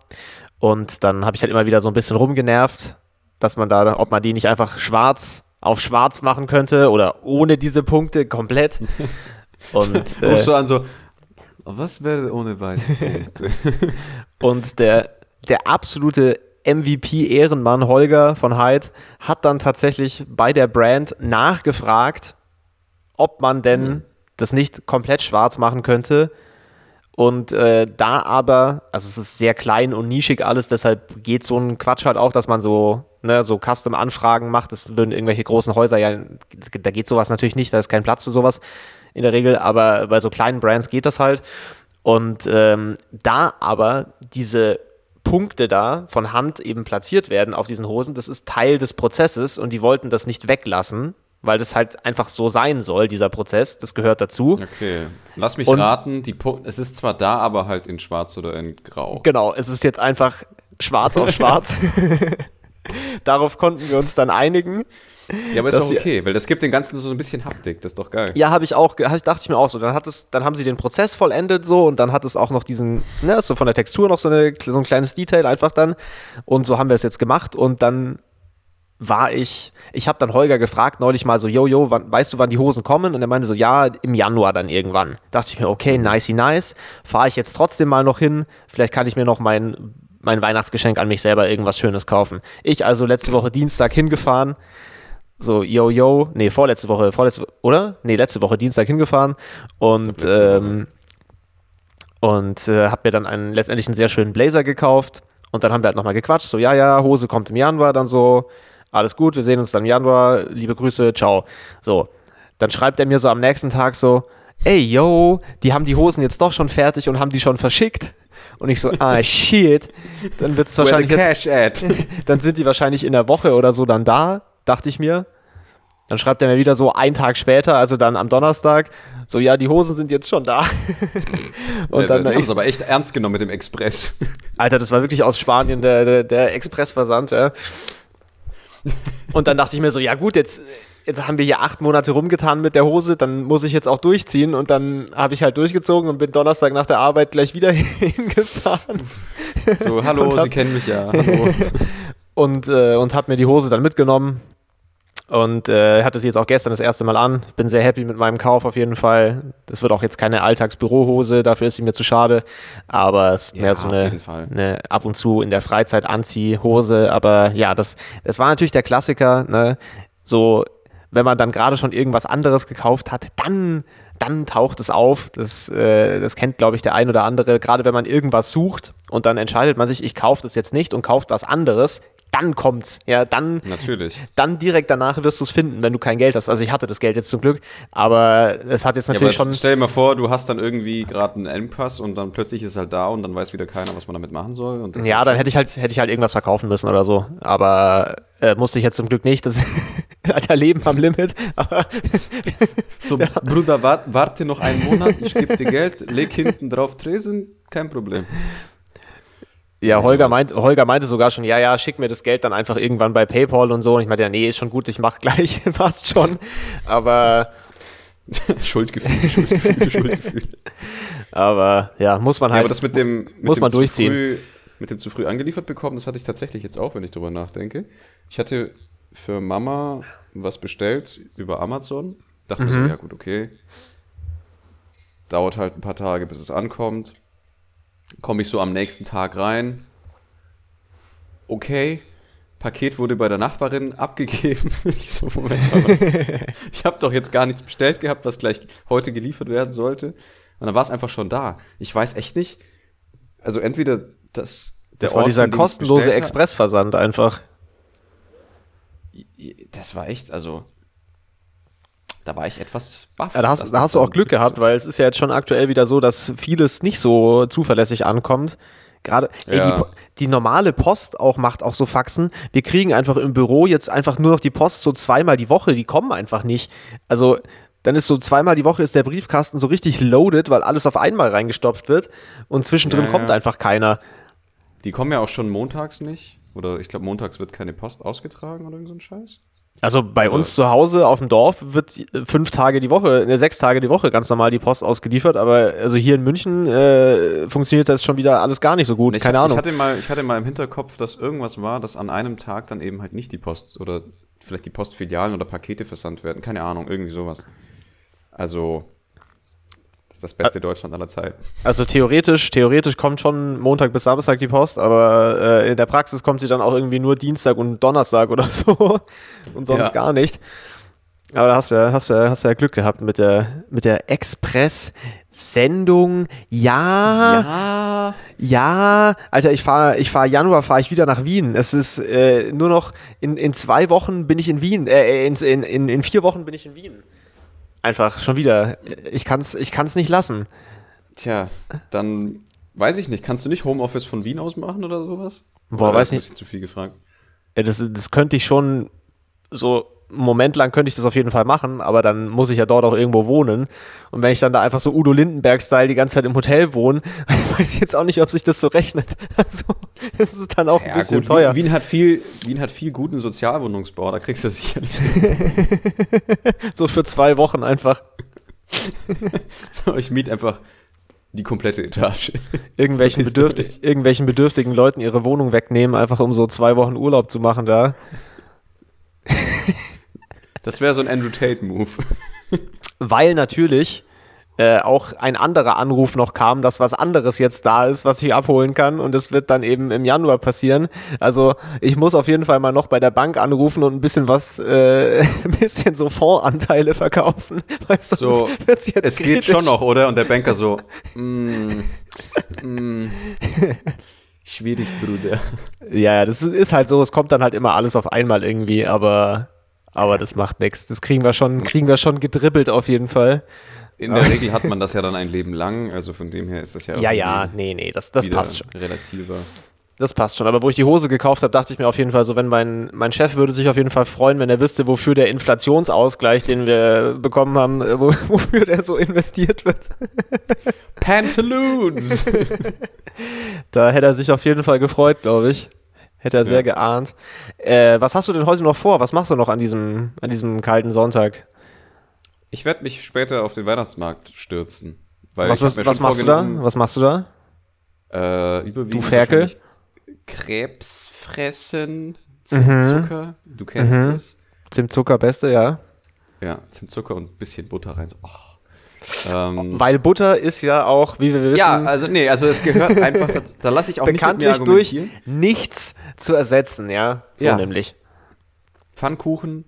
Und dann habe ich halt immer wieder so ein bisschen rumgenervt, dass man da, ob man die nicht einfach schwarz auf schwarz machen könnte oder ohne diese Punkte komplett. (laughs) Und äh, so an so, was wäre ohne weiße Punkte? (laughs) und der, der absolute MVP-Ehrenmann Holger von Hyde hat dann tatsächlich bei der Brand nachgefragt, ob man denn mhm. das nicht komplett schwarz machen könnte. Und äh, da aber, also es ist sehr klein und nischig alles, deshalb geht so ein Quatsch halt auch, dass man so, ne, so Custom-Anfragen macht. Das würden irgendwelche großen Häuser ja, da geht sowas natürlich nicht, da ist kein Platz für sowas in der Regel, aber bei so kleinen Brands geht das halt. Und ähm, da aber diese Punkte da von Hand eben platziert werden auf diesen Hosen, das ist Teil des Prozesses und die wollten das nicht weglassen, weil das halt einfach so sein soll, dieser Prozess, das gehört dazu. Okay, lass mich und, raten, die es ist zwar da, aber halt in schwarz oder in grau. Genau, es ist jetzt einfach schwarz auf (laughs) schwarz. (laughs) Darauf konnten wir uns dann einigen. Ja, aber ist doch okay, weil das gibt den Ganzen so ein bisschen Haptik, das ist doch geil. Ja, habe ich auch, dachte ich mir auch so. Dann, hat es, dann haben sie den Prozess vollendet so und dann hat es auch noch diesen, ne, so von der Textur noch so, eine, so ein kleines Detail einfach dann. Und so haben wir es jetzt gemacht und dann war ich, ich habe dann Holger gefragt neulich mal so, yo, yo, wann, weißt du, wann die Hosen kommen? Und er meinte so, ja, im Januar dann irgendwann. Dachte ich mir, okay, nicey nice, fahre ich jetzt trotzdem mal noch hin, vielleicht kann ich mir noch mein, mein Weihnachtsgeschenk an mich selber irgendwas Schönes kaufen. Ich also letzte Woche Dienstag hingefahren, so, yo, yo, nee, vorletzte Woche, vorletzte, oder? Nee, letzte Woche Dienstag hingefahren und, ähm, und äh, hab mir dann einen, letztendlich einen sehr schönen Blazer gekauft und dann haben wir halt nochmal gequatscht, so, ja, ja, Hose kommt im Januar, dann so, alles gut, wir sehen uns dann im Januar, liebe Grüße, ciao. So, dann schreibt er mir so am nächsten Tag so, ey, yo, die haben die Hosen jetzt doch schon fertig und haben die schon verschickt. Und ich so, ah, shit. Dann wird es wahrscheinlich. Jetzt, (laughs) dann sind die wahrscheinlich in der Woche oder so dann da dachte ich mir. Dann schreibt er mir wieder so einen Tag später, also dann am Donnerstag, so ja, die Hosen sind jetzt schon da. (laughs) und ja, dann haben es aber echt ernst genommen mit dem Express. (laughs) Alter, das war wirklich aus Spanien der, der, der Expressversand, ja. Und dann dachte ich mir so, ja gut, jetzt, jetzt haben wir hier acht Monate rumgetan mit der Hose, dann muss ich jetzt auch durchziehen. Und dann habe ich halt durchgezogen und bin Donnerstag nach der Arbeit gleich wieder (laughs) hingefahren. So, hallo, hab, Sie kennen mich ja. Hallo. (laughs) und, äh, und habe mir die Hose dann mitgenommen und äh, hatte sie jetzt auch gestern das erste Mal an. Bin sehr happy mit meinem Kauf auf jeden Fall. Das wird auch jetzt keine Alltagsbürohose, dafür ist sie mir zu schade. Aber es ist ja, mehr so eine, eine, ab und zu in der Freizeit Anziehhose. Aber ja, das, das war natürlich der Klassiker. Ne? So, wenn man dann gerade schon irgendwas anderes gekauft hat, dann dann taucht es auf. Das, äh, das kennt, glaube ich, der ein oder andere. Gerade wenn man irgendwas sucht und dann entscheidet man sich, ich kaufe das jetzt nicht und kauft was anderes, dann kommt's. Ja, dann, natürlich. dann direkt danach wirst du es finden, wenn du kein Geld hast. Also ich hatte das Geld jetzt zum Glück, aber es hat jetzt natürlich ja, schon. Stell dir mal vor, du hast dann irgendwie gerade einen Endpass und dann plötzlich ist es halt da und dann weiß wieder keiner, was man damit machen soll. ja, dann hätte ich halt hätte ich halt irgendwas verkaufen müssen oder so. Aber äh, musste ich jetzt zum Glück nicht. Das (laughs) Alter Leben am Limit. (laughs) so, ja. Bruder, wart, warte noch einen Monat, ich gebe dir Geld, leg hinten drauf Tresen, kein Problem. Ja, Holger, meint, Holger meinte sogar schon, ja, ja, schick mir das Geld dann einfach irgendwann bei PayPal und so. Und ich meinte, ja, nee, ist schon gut, ich mach (laughs) gleich, passt schon. Aber. (laughs) Schuldgefühl, Schuldgefühl, (laughs) Schuldgefühl. Aber ja, muss man halt. Ja, aber das mit dem, mit muss dem man durchziehen. Früh, mit dem zu früh angeliefert bekommen, das hatte ich tatsächlich jetzt auch, wenn ich drüber nachdenke. Ich hatte für Mama was bestellt über Amazon. Dachte mhm. mir so, ja gut, okay. Dauert halt ein paar Tage, bis es ankommt komme ich so am nächsten Tag rein. Okay, Paket wurde bei der Nachbarin abgegeben. (laughs) ich so, Moment (laughs) ich habe doch jetzt gar nichts bestellt gehabt, was gleich heute geliefert werden sollte. Und dann war es einfach schon da. Ich weiß echt nicht. Also entweder das. Das war Ort, dieser kostenlose Expressversand einfach. Das war echt, also da war ich etwas baff. Ja, da hast, da hast du auch Glück gehabt, weil es ist ja jetzt schon aktuell wieder so, dass vieles nicht so zuverlässig ankommt. Gerade ja. die, die, normale Post auch macht auch so Faxen. Wir kriegen einfach im Büro jetzt einfach nur noch die Post so zweimal die Woche. Die kommen einfach nicht. Also dann ist so zweimal die Woche ist der Briefkasten so richtig loaded, weil alles auf einmal reingestopft wird und zwischendrin ja, kommt einfach keiner. Die kommen ja auch schon montags nicht. Oder ich glaube, montags wird keine Post ausgetragen oder so ein Scheiß. Also bei Aber- uns zu Hause auf dem Dorf wird fünf Tage die Woche, ne, sechs Tage die Woche ganz normal die Post ausgeliefert, aber also hier in München äh, funktioniert das schon wieder alles gar nicht so gut. Ich, Keine Ahnung. Ich hatte, mal, ich hatte mal im Hinterkopf, dass irgendwas war, dass an einem Tag dann eben halt nicht die Post oder vielleicht die Postfilialen oder Pakete versandt werden. Keine Ahnung, irgendwie sowas. Also, ist das beste Deutschland aller Zeiten. Also theoretisch, theoretisch kommt schon Montag bis Samstag die Post, aber äh, in der Praxis kommt sie dann auch irgendwie nur Dienstag und Donnerstag oder (laughs) so und sonst Ja. gar nicht. Aber da hast du ja, hast du, hast du ja Glück gehabt mit der, mit der Express-Sendung. Ja, Ja. ja, Alter, ich fahre, ich fahr Januar fahre ich wieder nach Wien. Es ist äh, nur noch in, in zwei Wochen bin ich in Wien. Äh, in, in, in vier Wochen bin ich in Wien. Einfach schon wieder. Ich kann's, ich kann's nicht lassen. Tja, dann weiß ich nicht. Kannst du nicht Homeoffice von Wien aus machen oder sowas? Boah, Oder weiß nicht. ein zu viel gefragt. Ja, das, das könnte ich schon so einen Moment lang könnte ich das auf jeden Fall machen, aber dann muss ich ja dort auch irgendwo wohnen. Und wenn ich dann da einfach so Udo Lindenberg-Style die ganze Zeit im Hotel wohne, (laughs) weiß ich jetzt auch nicht, ob sich das so rechnet. (laughs) Also, das ist dann auch ein bisschen teuer. Wien, Wien, hat viel, Wien hat viel guten Sozialwohnungsbau, da kriegst du sicherlich. (laughs) So für zwei Wochen einfach so, ich miete einfach die komplette Etage. irgendwelchen, bedürftig, irgendwelchen bedürftigen Leuten ihre Wohnung wegnehmen, einfach um so zwei Wochen Urlaub zu machen da. Das wäre so ein Andrew Tate-Move. Weil natürlich äh, auch ein anderer Anruf noch kam, dass was anderes jetzt da ist, was ich abholen kann und es wird dann eben im Januar passieren. Also ich muss auf jeden Fall mal noch bei der Bank anrufen und ein bisschen was, äh, (laughs) ein bisschen so Fondsanteile verkaufen, weil sonst So, wird's jetzt Es geht kritisch. schon noch, oder? Und der Banker so, mm, mm, (laughs) schwierig, Bruder. Ja, das ist- ist halt so, es kommt dann halt immer alles auf einmal irgendwie, aber aber das macht nichts. Das kriegen wir schon, kriegen wir schon gedribbelt auf jeden Fall. In der Regel hat man das ja dann ein Leben lang, also von dem her ist das ja Ja, ja, nee, nee, das, das passt schon. relativer. Das passt schon. Aber wo ich die Hose gekauft habe, dachte ich mir auf jeden Fall so, wenn mein, mein Chef würde sich auf jeden Fall freuen, wenn er wüsste, wofür der Inflationsausgleich, den wir bekommen haben, äh, wo, (laughs) wofür der so investiert wird. (laughs) Pantaloons! (laughs) Da hätte er sich auf jeden Fall gefreut, glaube ich. Hätte er sehr Ja. geahnt. Äh, was hast du denn heute noch vor? Was machst du noch an diesem, an diesem kalten Sonntag? Ich werde mich später auf den Weihnachtsmarkt stürzen. Was, was, was machst du da? Was machst du da? Äh, überwiegend Du Ferkel? Krebs fressen, Zimtzucker, du kennst Mhm. das. Zimtzucker beste, ja. Ja, Zimtzucker und ein bisschen Butter rein. Oh. ähm, Weil Butter ist ja auch, wie wir wissen, ja, also nee, also es gehört (laughs) einfach, dazu, da lasse ich auch bekanntlich nicht durch nichts zu ersetzen, ja. So Ja. nämlich. Pfannkuchen,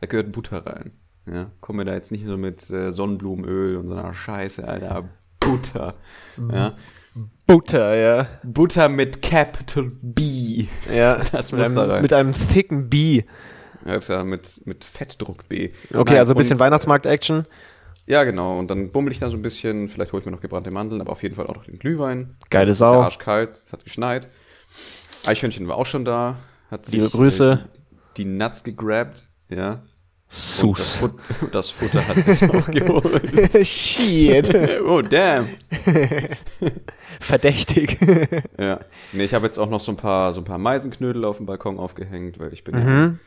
da gehört Butter rein. Ja, kommen wir da jetzt nicht so mit äh, Sonnenblumenöl und so einer Scheiße, Alter. Butter. Ja. Butter, ja. Butter mit Capital B. Ja, (laughs) Das mit, muss da einem, rein. mit einem thicken B. Ja, mit, mit Fettdruck B. Okay, Nein, also ein bisschen Weihnachtsmarkt-Action. Ja, genau. Und dann bummel ich da so ein bisschen. Vielleicht hole ich mir noch gebrannte Mandeln, aber auf jeden Fall auch noch den Glühwein. Geile Es ist ja Sau. arschkalt, es hat geschneit. Eichhörnchen war auch schon da. Hat sich, Liebe Grüße. äh, Die, die Nuts gegrabt, ja. Und das, Sus. Fut (laughs) das Futter hat sich auch (laughs) geholt. Shit. (laughs) oh, damn. Verdächtig. Ja. Nee, ich habe jetzt auch noch so ein paar, so ein paar Meisenknödel auf dem Balkon aufgehängt, weil ich bin ja ein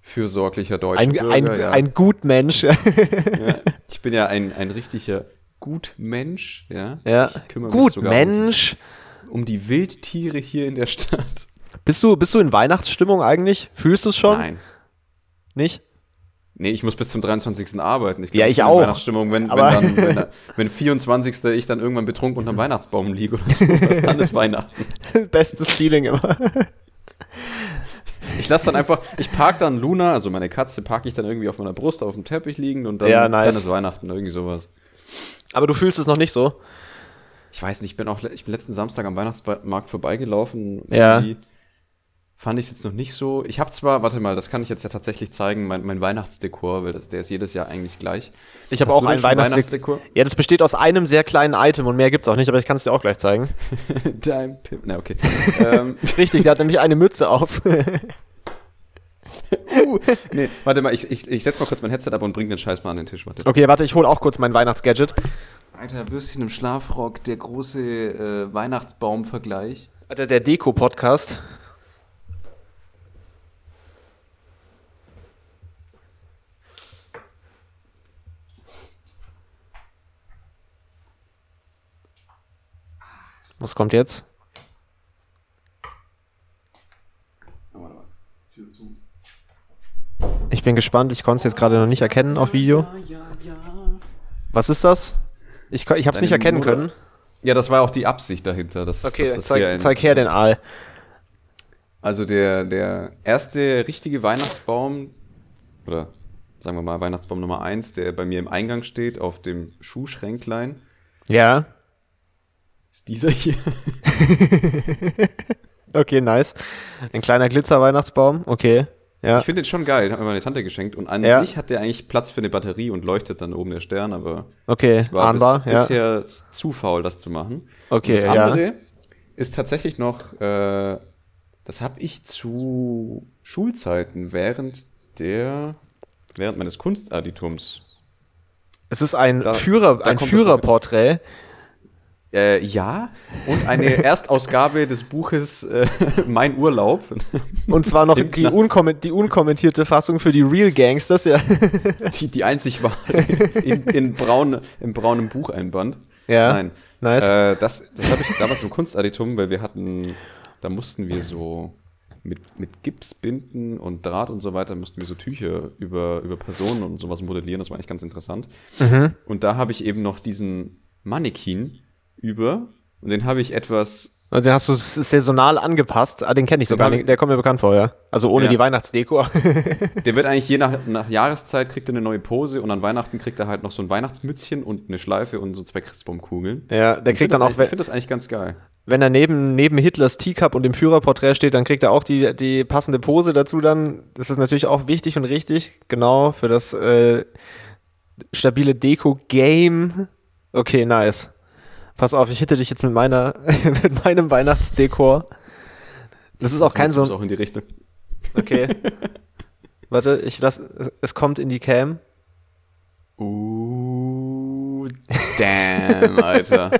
fürsorglicher deutscher Mhm. Ein, Bürger. ein, ja. ein Gutmensch. ja. Ich bin ja ein, ein richtiger Gutmensch, ja. ja. Ich kümmere mich sogar um um die Wildtiere hier in der Stadt. Bist du, bist du in Weihnachtsstimmung eigentlich? Fühlst du es schon? Nein. Nicht? Nee, ich muss bis zum 23. arbeiten. Ja, ich in auch. Weihnachtsstimmung, wenn, wenn, dann, wenn, wenn 24. ich dann irgendwann betrunken unterm Weihnachtsbaum liege oder so, dann ist Weihnachten. (laughs) Bestes Feeling immer. Ich lasse dann einfach, ich park dann Luna, also meine Katze, parke ich dann irgendwie auf meiner Brust auf dem Teppich liegen und dann, Ja, nice. dann ist Weihnachten, irgendwie sowas. Aber du fühlst es noch nicht so. Ich weiß nicht, ich bin auch, ich bin letzten Samstag am Weihnachtsmarkt vorbeigelaufen. Ja. Irgendwie Fand ich es jetzt noch nicht so. Ich habe zwar, warte mal, das kann ich jetzt ja tatsächlich zeigen, mein, mein Weihnachtsdekor, weil das, der ist jedes Jahr eigentlich gleich. Ich habe auch ein schon Weihnachtsdekor. Ja, das besteht aus einem sehr kleinen Item und mehr gibt's auch nicht, aber ich kann es dir auch gleich zeigen. (laughs) Dein Pip. Na, okay. (laughs) ähm, Richtig, der hat nämlich eine Mütze auf. (laughs) uh, nee, warte mal, ich, ich, ich setz mal kurz mein Headset ab und bring den Scheiß mal an den Tisch. Warte. Okay, warte, ich hole auch kurz mein Weihnachtsgadget. Alter, Würstchen im Schlafrock, der große äh, Weihnachtsbaum-Vergleich. Alter, der Deko-Podcast. Was kommt jetzt? Ich bin gespannt, ich konnte es jetzt gerade noch nicht erkennen auf Video. Was ist das? Ich, ich habe es nicht erkennen Mutter- können. Ja, das war auch die Absicht dahinter. Dass, Okay, dass das zeig, zeig her den Aal. Also der, der erste richtige Weihnachtsbaum, oder sagen wir mal Weihnachtsbaum Nummer eins, der bei mir im Eingang steht, auf dem Schuhschränklein, Ja. Ist dieser hier. (laughs) Okay, nice. Ein kleiner Glitzer-Weihnachtsbaum. Okay. Ja. Ich finde den schon geil, hat mir meine Tante geschenkt. Und an Ja. sich hat der eigentlich Platz für eine Batterie und leuchtet dann oben der Stern, aber Okay, war ahnbar. bis, Ja. bisher zu faul, das zu machen. Okay, und das ja. andere ist tatsächlich noch, äh, das habe ich zu Schulzeiten während der, während meines Kunstadditums Es ist ein Da- Führer, da ein Führerporträt. Äh, ja, und eine (laughs) Erstausgabe des Buches äh, (laughs) Mein Urlaub. Und zwar noch die, unkomment die unkommentierte Fassung für die Real Gangsters, ja. (laughs) Die, die einzig war in, in braun, im braunen Bucheinband. Ja, Nein. nice. Äh, das das habe ich damals im Kunstadditum, weil wir hatten, da mussten wir so mit, mit Gipsbinden und Draht und so weiter, mussten wir so Tücher über, über Personen und sowas modellieren. Das war eigentlich ganz interessant. Mhm. Und da habe ich eben noch diesen Mannequin über und den habe ich etwas Und den hast du saisonal angepasst. Ah, den kenne ich sogar nicht. ich- Der kommt mir bekannt vor, ja. Also ohne Ja. die Weihnachtsdeko. (laughs) Der wird eigentlich je nach, nach Jahreszeit kriegt er eine neue Pose und an Weihnachten kriegt er halt noch so ein Weihnachtsmützchen und eine Schleife und so zwei Christbaumkugeln. ja, der Ich kriegt dann auch, Ich finde das eigentlich ganz geil. wenn er neben, neben Hitlers Teacup und dem Führerporträt steht, dann kriegt er auch die, die passende Pose dazu dann. Das ist natürlich auch wichtig und richtig. Genau, für das äh, stabile Deko-Game. Okay, nice. Pass auf, ich hitte dich jetzt mit meiner, (laughs) mit meinem Weihnachtsdekor. Das ist auch kein so Ist auch in die Richtung. Okay. (laughs) Warte, ich lass. Es kommt in die Cam. Uh, damn, Alter.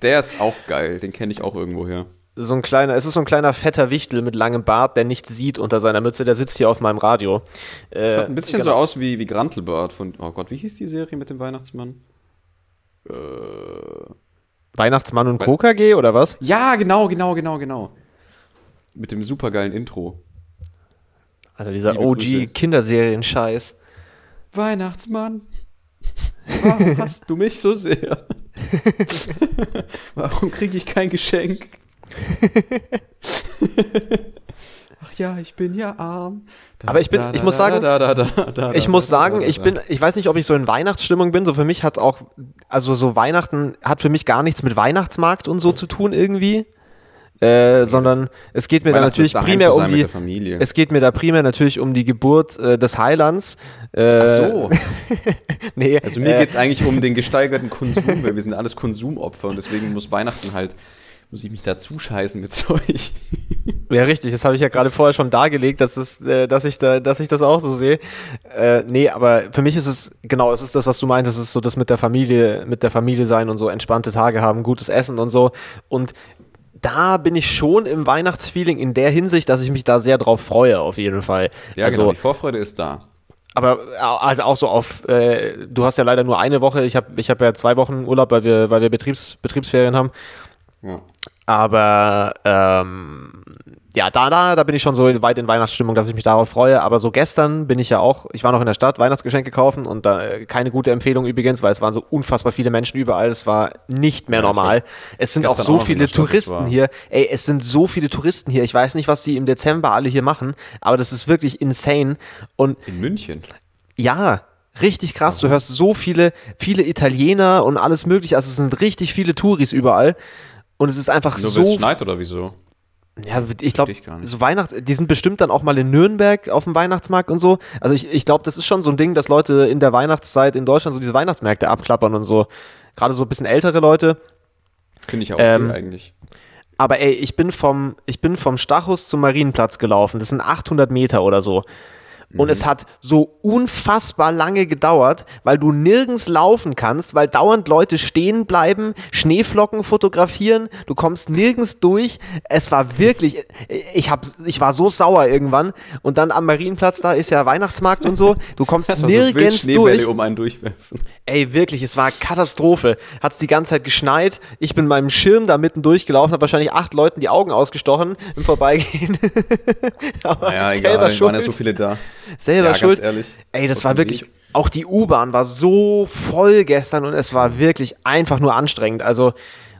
Der ist auch geil, den kenne ich auch irgendwo her. So ein kleiner, es ist so ein kleiner fetter Wichtel mit langem Bart, der nichts sieht unter seiner Mütze, der sitzt hier auf meinem Radio. Äh, Schaut ein bisschen genau. so aus wie, wie Grantelbart von, oh Gott, wie hieß die Serie mit dem Weihnachtsmann? Äh, Weihnachtsmann und KKG oder was? ja, genau, genau, genau, genau. Mit dem supergeilen Intro. Alter, dieser. OG-Kinderserien-Scheiß. Weihnachtsmann, (laughs) warum hast du mich so sehr? (laughs) warum kriege ich kein Geschenk? (laughs) Ach ja, ich bin ja arm. Da, Aber ich bin- ich muss sagen, da, da, da, da, da, Ich da, muss da, sagen, da, ich da. bin, ich weiß nicht, ob ich so in Weihnachtsstimmung bin. So für mich hat auch, also so Weihnachten hat für mich gar nichts mit Weihnachtsmarkt und so zu tun irgendwie. Äh, sondern es geht mir da natürlich primär um die, es geht mir da primär natürlich um die Geburt äh, des Heilands. Äh, Ach so. (laughs) nee, Also mir äh, geht's eigentlich um den gesteigerten Konsum, weil wir sind alles Konsumopfer und deswegen muss Weihnachten halt, muss ich mich da zuscheißen mit (laughs) Zeug. Ja, richtig, das habe ich ja gerade vorher schon dargelegt, dass, es, äh, dass, ich da, dass ich das auch so sehe. Äh, nee, aber für mich ist es, genau, es ist das, was du meintest, es ist so das mit der Familie, mit der Familie sein und so entspannte Tage haben, gutes Essen und so. Und da bin ich schon im Weihnachtsfeeling in der Hinsicht, dass ich mich da sehr drauf freue, auf jeden Fall. Ja, also, genau, die Vorfreude ist da. aber au- also auch so auf, äh, du hast ja leider nur eine Woche, ich habe ich hab ja zwei Wochen Urlaub, weil wir, weil wir Betriebs, Betriebsferien haben. Ja. Aber ähm, ja, da, da, da bin ich schon so weit in Weihnachtsstimmung, dass ich mich darauf freue. Aber so gestern bin ich ja auch, ich war noch in der Stadt, Weihnachtsgeschenke kaufen und da äh, keine gute Empfehlung übrigens, weil es waren so unfassbar viele Menschen überall. Es war nicht mehr Ja, normal. Es sind auch so auch viele Stadt, Touristen hier. Ey, es sind so viele Touristen hier. Ich weiß nicht, was die im Dezember alle hier machen, aber das ist wirklich insane. Und In München. ja, richtig krass. Du hörst so viele, viele Italiener und alles mögliche. Also es sind richtig viele Touris überall. Und es ist einfach Nur so es schneit oder wieso? ja, ich glaube, so Weihnachts, die sind bestimmt dann auch mal in Nürnberg auf dem Weihnachtsmarkt und so. Also ich, ich glaube, das ist schon so ein Ding, dass Leute in der Weihnachtszeit in Deutschland so diese Weihnachtsmärkte abklappern und so. Gerade so ein bisschen ältere Leute. Finde ich okay Ähm, eigentlich. Aber ey, ich bin vom, ich bin vom Stachus zum Marienplatz gelaufen. Das sind 800 Meter oder so. Und es hat so unfassbar lange gedauert, weil du nirgends laufen kannst, weil dauernd Leute stehen bleiben, Schneeflocken fotografieren, du kommst nirgends durch. Es war wirklich, ich, hab, ich war so sauer irgendwann. Und dann am Marienplatz, da ist ja Weihnachtsmarkt und so, du kommst (laughs) Das so nirgends Schneebälle durch. um einen durchwerfen. Ey, wirklich, es war Katastrophe. Hat's die ganze Zeit geschneit. Ich bin meinem Schirm da mitten durchgelaufen, habe wahrscheinlich acht Leuten die Augen ausgestochen im Vorbeigehen. (laughs) Aber Naja, egal, es waren ja so viele da. Selber Ja, schuld. ganz ehrlich. Ey, das war wirklich, Weg. auch die U-Bahn war so voll gestern und es war wirklich einfach nur anstrengend. Also,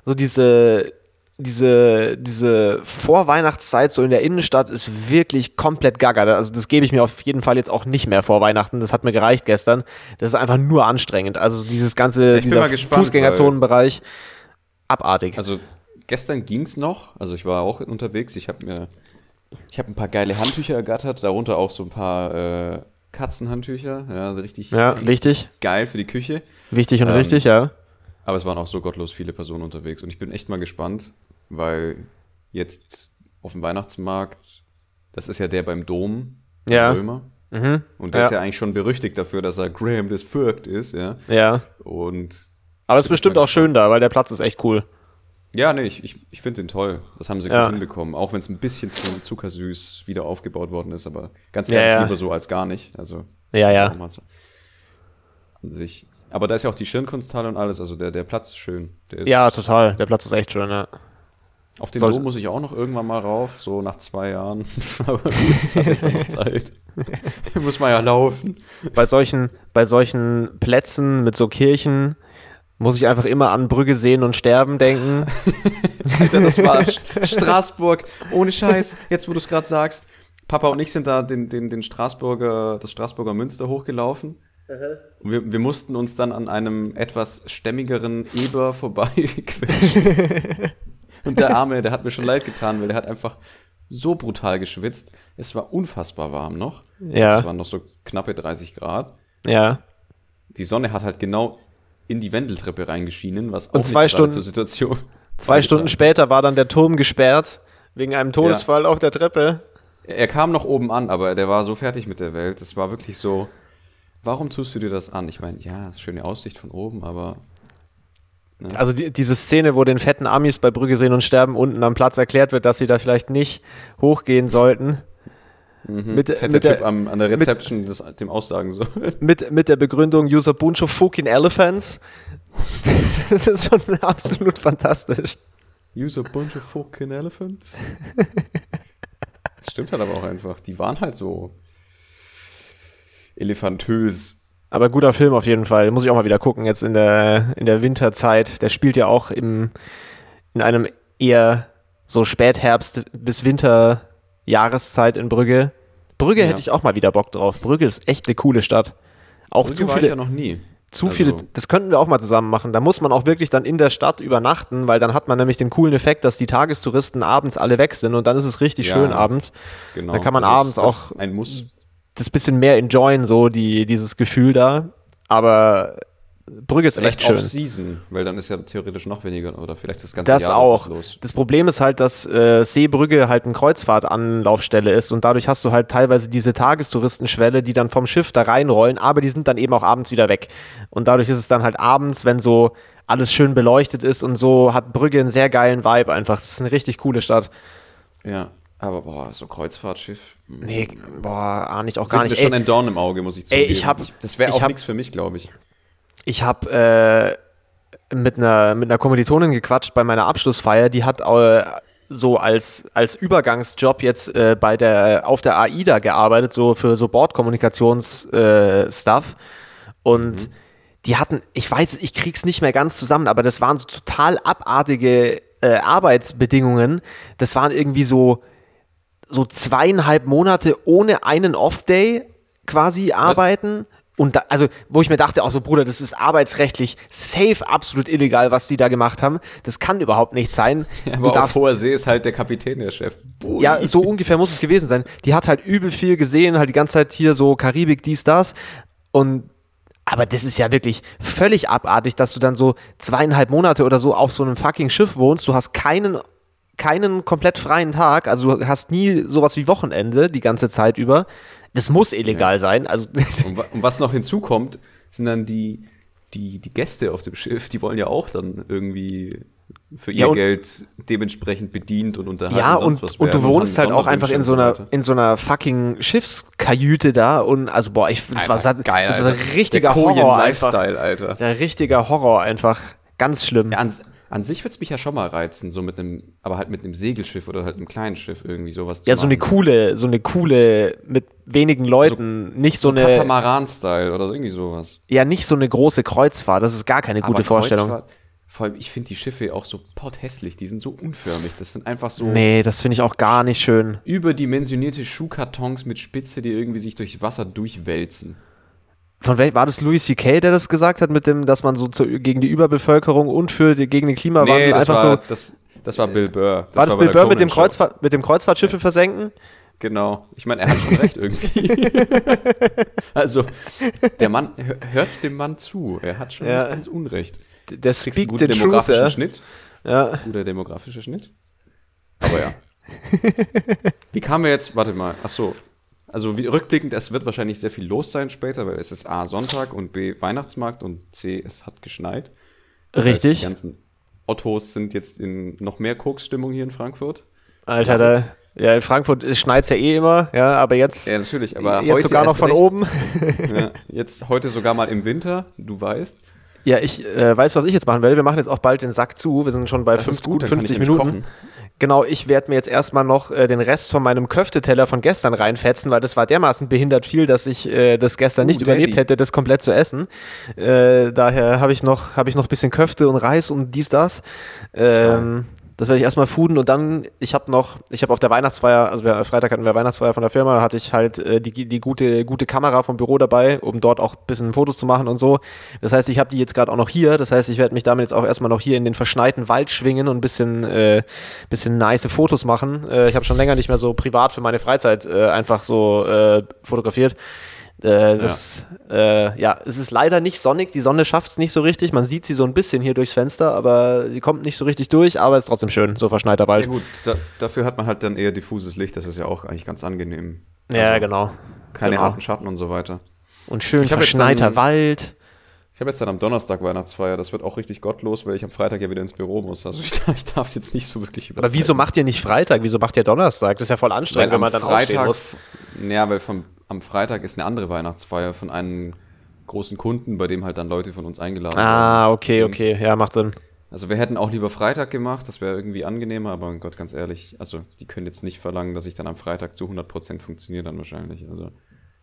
so diese, diese, diese Vorweihnachtszeit so in der Innenstadt ist wirklich komplett gaga. Also, das gebe ich mir auf jeden Fall jetzt auch nicht mehr vor Weihnachten. Das hat mir gereicht gestern. Das ist einfach nur anstrengend. Also, dieses ganze, Ich dieser gespannt, Fußgängerzonenbereich, abartig. Also gestern ging's noch. Also ich war auch unterwegs. Ich habe mir, ich habe ein paar geile Handtücher ergattert, darunter auch so ein paar äh, Katzenhandtücher. Ja, also richtig, ja, richtig geil für die Küche. Wichtig und Ähm, richtig, ja. Aber es waren auch so gottlos viele Personen unterwegs. Und ich bin echt mal gespannt, weil jetzt auf dem Weihnachtsmarkt, das ist ja der beim Dom, der Ja. Römer. Mhm. Und der Ja. ist ja eigentlich schon berüchtigt dafür, dass er Graham des Fürgt ist, ja. Ja. Und Aber es ist bestimmt auch schön da, weil der Platz ist echt cool. Ja, nee, ich, ich, ich finde den toll. Das haben sie Ja. gut hinbekommen. Auch wenn es ein bisschen zu zuckersüß wieder aufgebaut worden ist, aber ganz Ja, ehrlich, ja. lieber so als gar nicht. Also, Ja, ja. An sich. Aber da ist ja auch die Schirnkunsthalle und alles, also der, der Platz ist schön. Ist Ja, total. Der Platz ist echt schön, ja. Auf den Sollte- Dom muss ich auch noch irgendwann mal rauf, so nach zwei Jahren. (laughs) Aber gut, das hat jetzt auch noch Zeit. (laughs) muss man ja laufen. bei solchen, bei solchen Plätzen mit so Kirchen muss ich einfach immer an Brügge sehen und sterben denken. (laughs) Alter, das war Sch- Straßburg. Ohne Scheiß. Jetzt, wo du es gerade sagst. Papa und ich sind da den, den, den Straßburger, das Straßburger Münster hochgelaufen. Und wir, wir mussten uns dann an einem etwas stämmigeren Eber vorbeiquetschen. (laughs) und der Arme, der hat mir schon leid getan, weil der hat einfach so brutal geschwitzt. Es war unfassbar warm noch. Ja. Es waren noch so knappe 30 Grad. Ja. Die Sonne hat halt genau in die Wendeltreppe reingeschienen, was auch Und zwei Stunden- zur Situation. (laughs) Zwei Stunden später war dann der Turm gesperrt wegen einem Todesfall auf der Treppe. Er kam noch oben an, aber der war so fertig mit der Welt. Es war wirklich so, warum tust du dir das an? Ich meine, ja, schöne Aussicht von oben, aber Also die, diese Szene, wo den fetten Amis bei Brügge sehen und sterben unten am Platz erklärt wird, dass sie da vielleicht nicht hochgehen sollten. Mit, das mit, der der, am, an der Rezeption das, dem aussagen sollen. (laughs) mit, mit der Begründung User bunch of fucking elephants. (laughs) Das ist schon absolut fantastisch. Use a bunch of fucking elephants. Das (laughs) stimmt halt aber auch einfach. Die waren halt so elefantös. Aber guter Film auf jeden Fall. Den muss ich auch mal wieder gucken, jetzt in der, in der Winterzeit. Der spielt ja auch im, in einem eher so Spätherbst bis Winterjahreszeit in Brügge. Brügge Ja. hätte ich auch mal wieder Bock drauf. Brügge ist echt eine coole Stadt. Auch Brügge zu war ich viele, ja noch nie. zu also- viele, das könnten wir auch mal zusammen machen. Da muss man auch wirklich dann in der Stadt übernachten, weil dann hat man nämlich den coolen Effekt, dass die Tagestouristen abends alle weg sind und dann ist es richtig Ja. schön abends. Genau. Da kann man Das abends auch Ein Muss. das bisschen mehr enjoyen, so die, dieses Gefühl da. Aber Brügge ist Vielleicht echt schön. Off-Season, weil dann ist ja theoretisch noch weniger oder vielleicht das ganze Das Jahr auch. los. Das Problem ist halt, dass äh, Seebrügge halt eine Kreuzfahrtanlaufstelle ist und dadurch hast du halt teilweise diese Tagestouristenschwelle, die dann vom Schiff da reinrollen, aber die sind dann eben auch abends wieder weg. Und dadurch ist es dann halt abends, wenn so alles schön beleuchtet ist und so, hat Brügge einen sehr geilen Vibe einfach. Das ist eine richtig coole Stadt. Ja, aber boah, so Kreuzfahrtschiff. hm. Nee, boah, ahne ich auch Sind gar nicht. schon Ey, ein Dorn im Auge, muss ich Ey, zugeben. ich hab- das wäre auch nichts für mich, glaube ich. Ich habe äh, mit, einer, mit einer Kommilitonin gequatscht bei meiner Abschlussfeier, die hat äh, so als, als Übergangsjob jetzt äh, bei der, auf der AIDA gearbeitet, so für so Bordkommunikations-Stuff. Äh, und die hatten, ich weiß, ich krieg's nicht mehr ganz zusammen, aber das waren so total abartige äh, Arbeitsbedingungen. Das waren irgendwie so, so zweieinhalb Monate ohne einen Off-Day quasi arbeiten. Und da, also, wo ich mir dachte, auch so, Bruder, das ist arbeitsrechtlich safe absolut illegal, was die da gemacht haben. Das kann überhaupt nicht sein. (laughs) Aber auf hoher See ist halt der Kapitän der Chef. Bui. Ja, so ungefähr muss es gewesen sein. Die hat halt übel viel gesehen, halt die ganze Zeit hier so Karibik, dies, das. Und aber das ist ja wirklich völlig abartig, dass du dann so zweieinhalb Monate oder so auf so einem fucking Schiff wohnst. Du hast keinen, keinen komplett freien Tag, also du hast nie sowas wie Wochenende die ganze Zeit über. Das muss illegal sein. Also Und, und was noch hinzukommt, sind dann die, die, die Gäste auf dem Schiff, die wollen ja auch dann irgendwie für ihr Ja, und- Geld dementsprechend bedient und unterhalten ja, und, was und du wohnst halt auch einfach in so und einer, in so einer fucking Schiffskajüte da und also boah, ich, das war, Alter, geil, das war ein richtiger Horror einfach. Alter. Der richtige Horror einfach. Ganz schlimm. Ja, an, an sich würde es mich ja schon mal reizen, so mit einem, aber halt mit einem Segelschiff oder halt einem kleinen Schiff irgendwie sowas zu Ja, so eine coole, so eine coole mit wenigen Leuten, nicht so, so eine, Katamaran-Style oder so irgendwie sowas. ja nicht so eine große Kreuzfahrt. Das ist gar keine gute Aber Vorstellung. Kreuzfahrt- Vor allem, ich finde die Schiffe auch so potthässlich, die sind so unförmig. Das sind einfach so Nee, das finde ich auch gar nicht schön. überdimensionierte Schuhkartons mit Spitze, die irgendwie sich durch Wasser durchwälzen. Von welch war das Louis C.K., der das gesagt hat, mit dem, dass man so zu, gegen die Überbevölkerung und für die, gegen den Klimawandel das einfach war, so. das, das war Bill Burr. war das bei Bill der Burr mit dem. Kreuzfahrt, mit dem Kreuzfahrtschiffe versenken? Genau. Ich meine, er hat schon recht irgendwie. (laughs) also, der Mann, hör- hört dem Mann zu. Er hat schon Ja. nicht ganz Unrecht. D- Der Kriegst einen guten truth, demografischen ja. Schnitt. ja. Guter demografischer Schnitt. Aber ja. Wie kamen wir jetzt, warte mal, ach so. Also wie, rückblickend, es wird wahrscheinlich sehr viel los sein später, weil es ist A, Sonntag und B, Weihnachtsmarkt und C, es hat geschneit. Das heißt, Richtig. die ganzen Ottos sind jetzt in noch mehr Koksstimmung hier in Frankfurt. Alter, da, ja, in Frankfurt schneit es ja eh immer, ja, aber jetzt, Ja, natürlich, aber jetzt heute sogar noch von recht. oben. (laughs) Ja, jetzt heute sogar mal im Winter, du weißt. Ja, ich äh, weiß, was ich jetzt machen werde. Wir machen jetzt auch bald den Sack zu. Wir sind schon bei Das 50, ist gut, gut dann kann ich 50 nämlich Minuten. Genau, ich werde mir jetzt erstmal noch äh, den Rest von meinem Köfteteller von gestern reinfetzen, weil das war dermaßen behindert viel, dass ich äh, das gestern nicht Uh, Daddy. überlebt hätte, das komplett zu essen. Äh, daher habe ich noch habe ich noch ein bisschen Köfte und Reis und dies das. Ähm, das werde ich erstmal fooden und dann, ich habe noch, ich habe auf der Weihnachtsfeier, also wir, Freitag hatten wir Weihnachtsfeier von der Firma, hatte ich halt äh, die, die gute, gute Kamera vom Büro dabei, um dort auch ein bisschen Fotos zu machen und so. Das heißt, ich habe die jetzt gerade auch noch hier. Das heißt, ich werde mich damit jetzt auch erstmal noch hier in den verschneiten Wald schwingen und ein bisschen, äh, bisschen nice Fotos machen. Äh, ich habe schon länger nicht mehr so privat für meine Freizeit äh, einfach so äh, fotografiert. Äh, das, ja. Äh, ja, es ist leider nicht sonnig. Die Sonne schafft es nicht so richtig. Man sieht sie so ein bisschen hier durchs Fenster, aber die kommt nicht so richtig durch. Aber es ist trotzdem schön, so verschneiter Wald. Ja gut, da, dafür hat man halt dann eher diffuses Licht, das ist ja auch eigentlich ganz angenehm. Ja, Also genau. Keine genau. harten Schatten und so weiter. Und schön verschneiter dann- Wald. Ich habe jetzt dann am Donnerstag Weihnachtsfeier, das wird auch richtig gottlos, weil ich am Freitag ja wieder ins Büro muss. Also ich, ich darf es jetzt nicht so wirklich über. Aber wieso macht ihr nicht Freitag? Wieso macht ihr Donnerstag? Das ist ja voll anstrengend, wenn man dann aufstehen muss. Ja, weil vom, am Freitag ist eine andere Weihnachtsfeier von einem großen Kunden, bei dem halt dann Leute von uns eingeladen Ah, werden. okay, sind. okay. Ja, macht Sinn. Also wir hätten auch lieber Freitag gemacht, das wäre irgendwie angenehmer, aber Gott, ganz ehrlich, also die können jetzt nicht verlangen, dass ich dann am Freitag zu 100% funktioniere dann wahrscheinlich. Also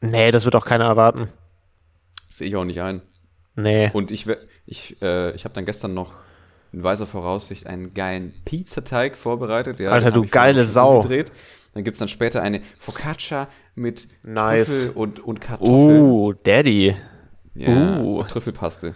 Nee, das wird auch keiner erwarten. sehe ich auch nicht ein. Nee. Und ich, ich, äh, ich habe dann gestern noch in weiser Voraussicht einen geilen Pizzateig vorbereitet. Ja, Alter, du geile Sau. umgedreht. Dann gibt es dann später eine Focaccia mit Nice. Trüffel und, und Kartoffeln. Uh, Daddy. ja, uh. und Trüffelpaste.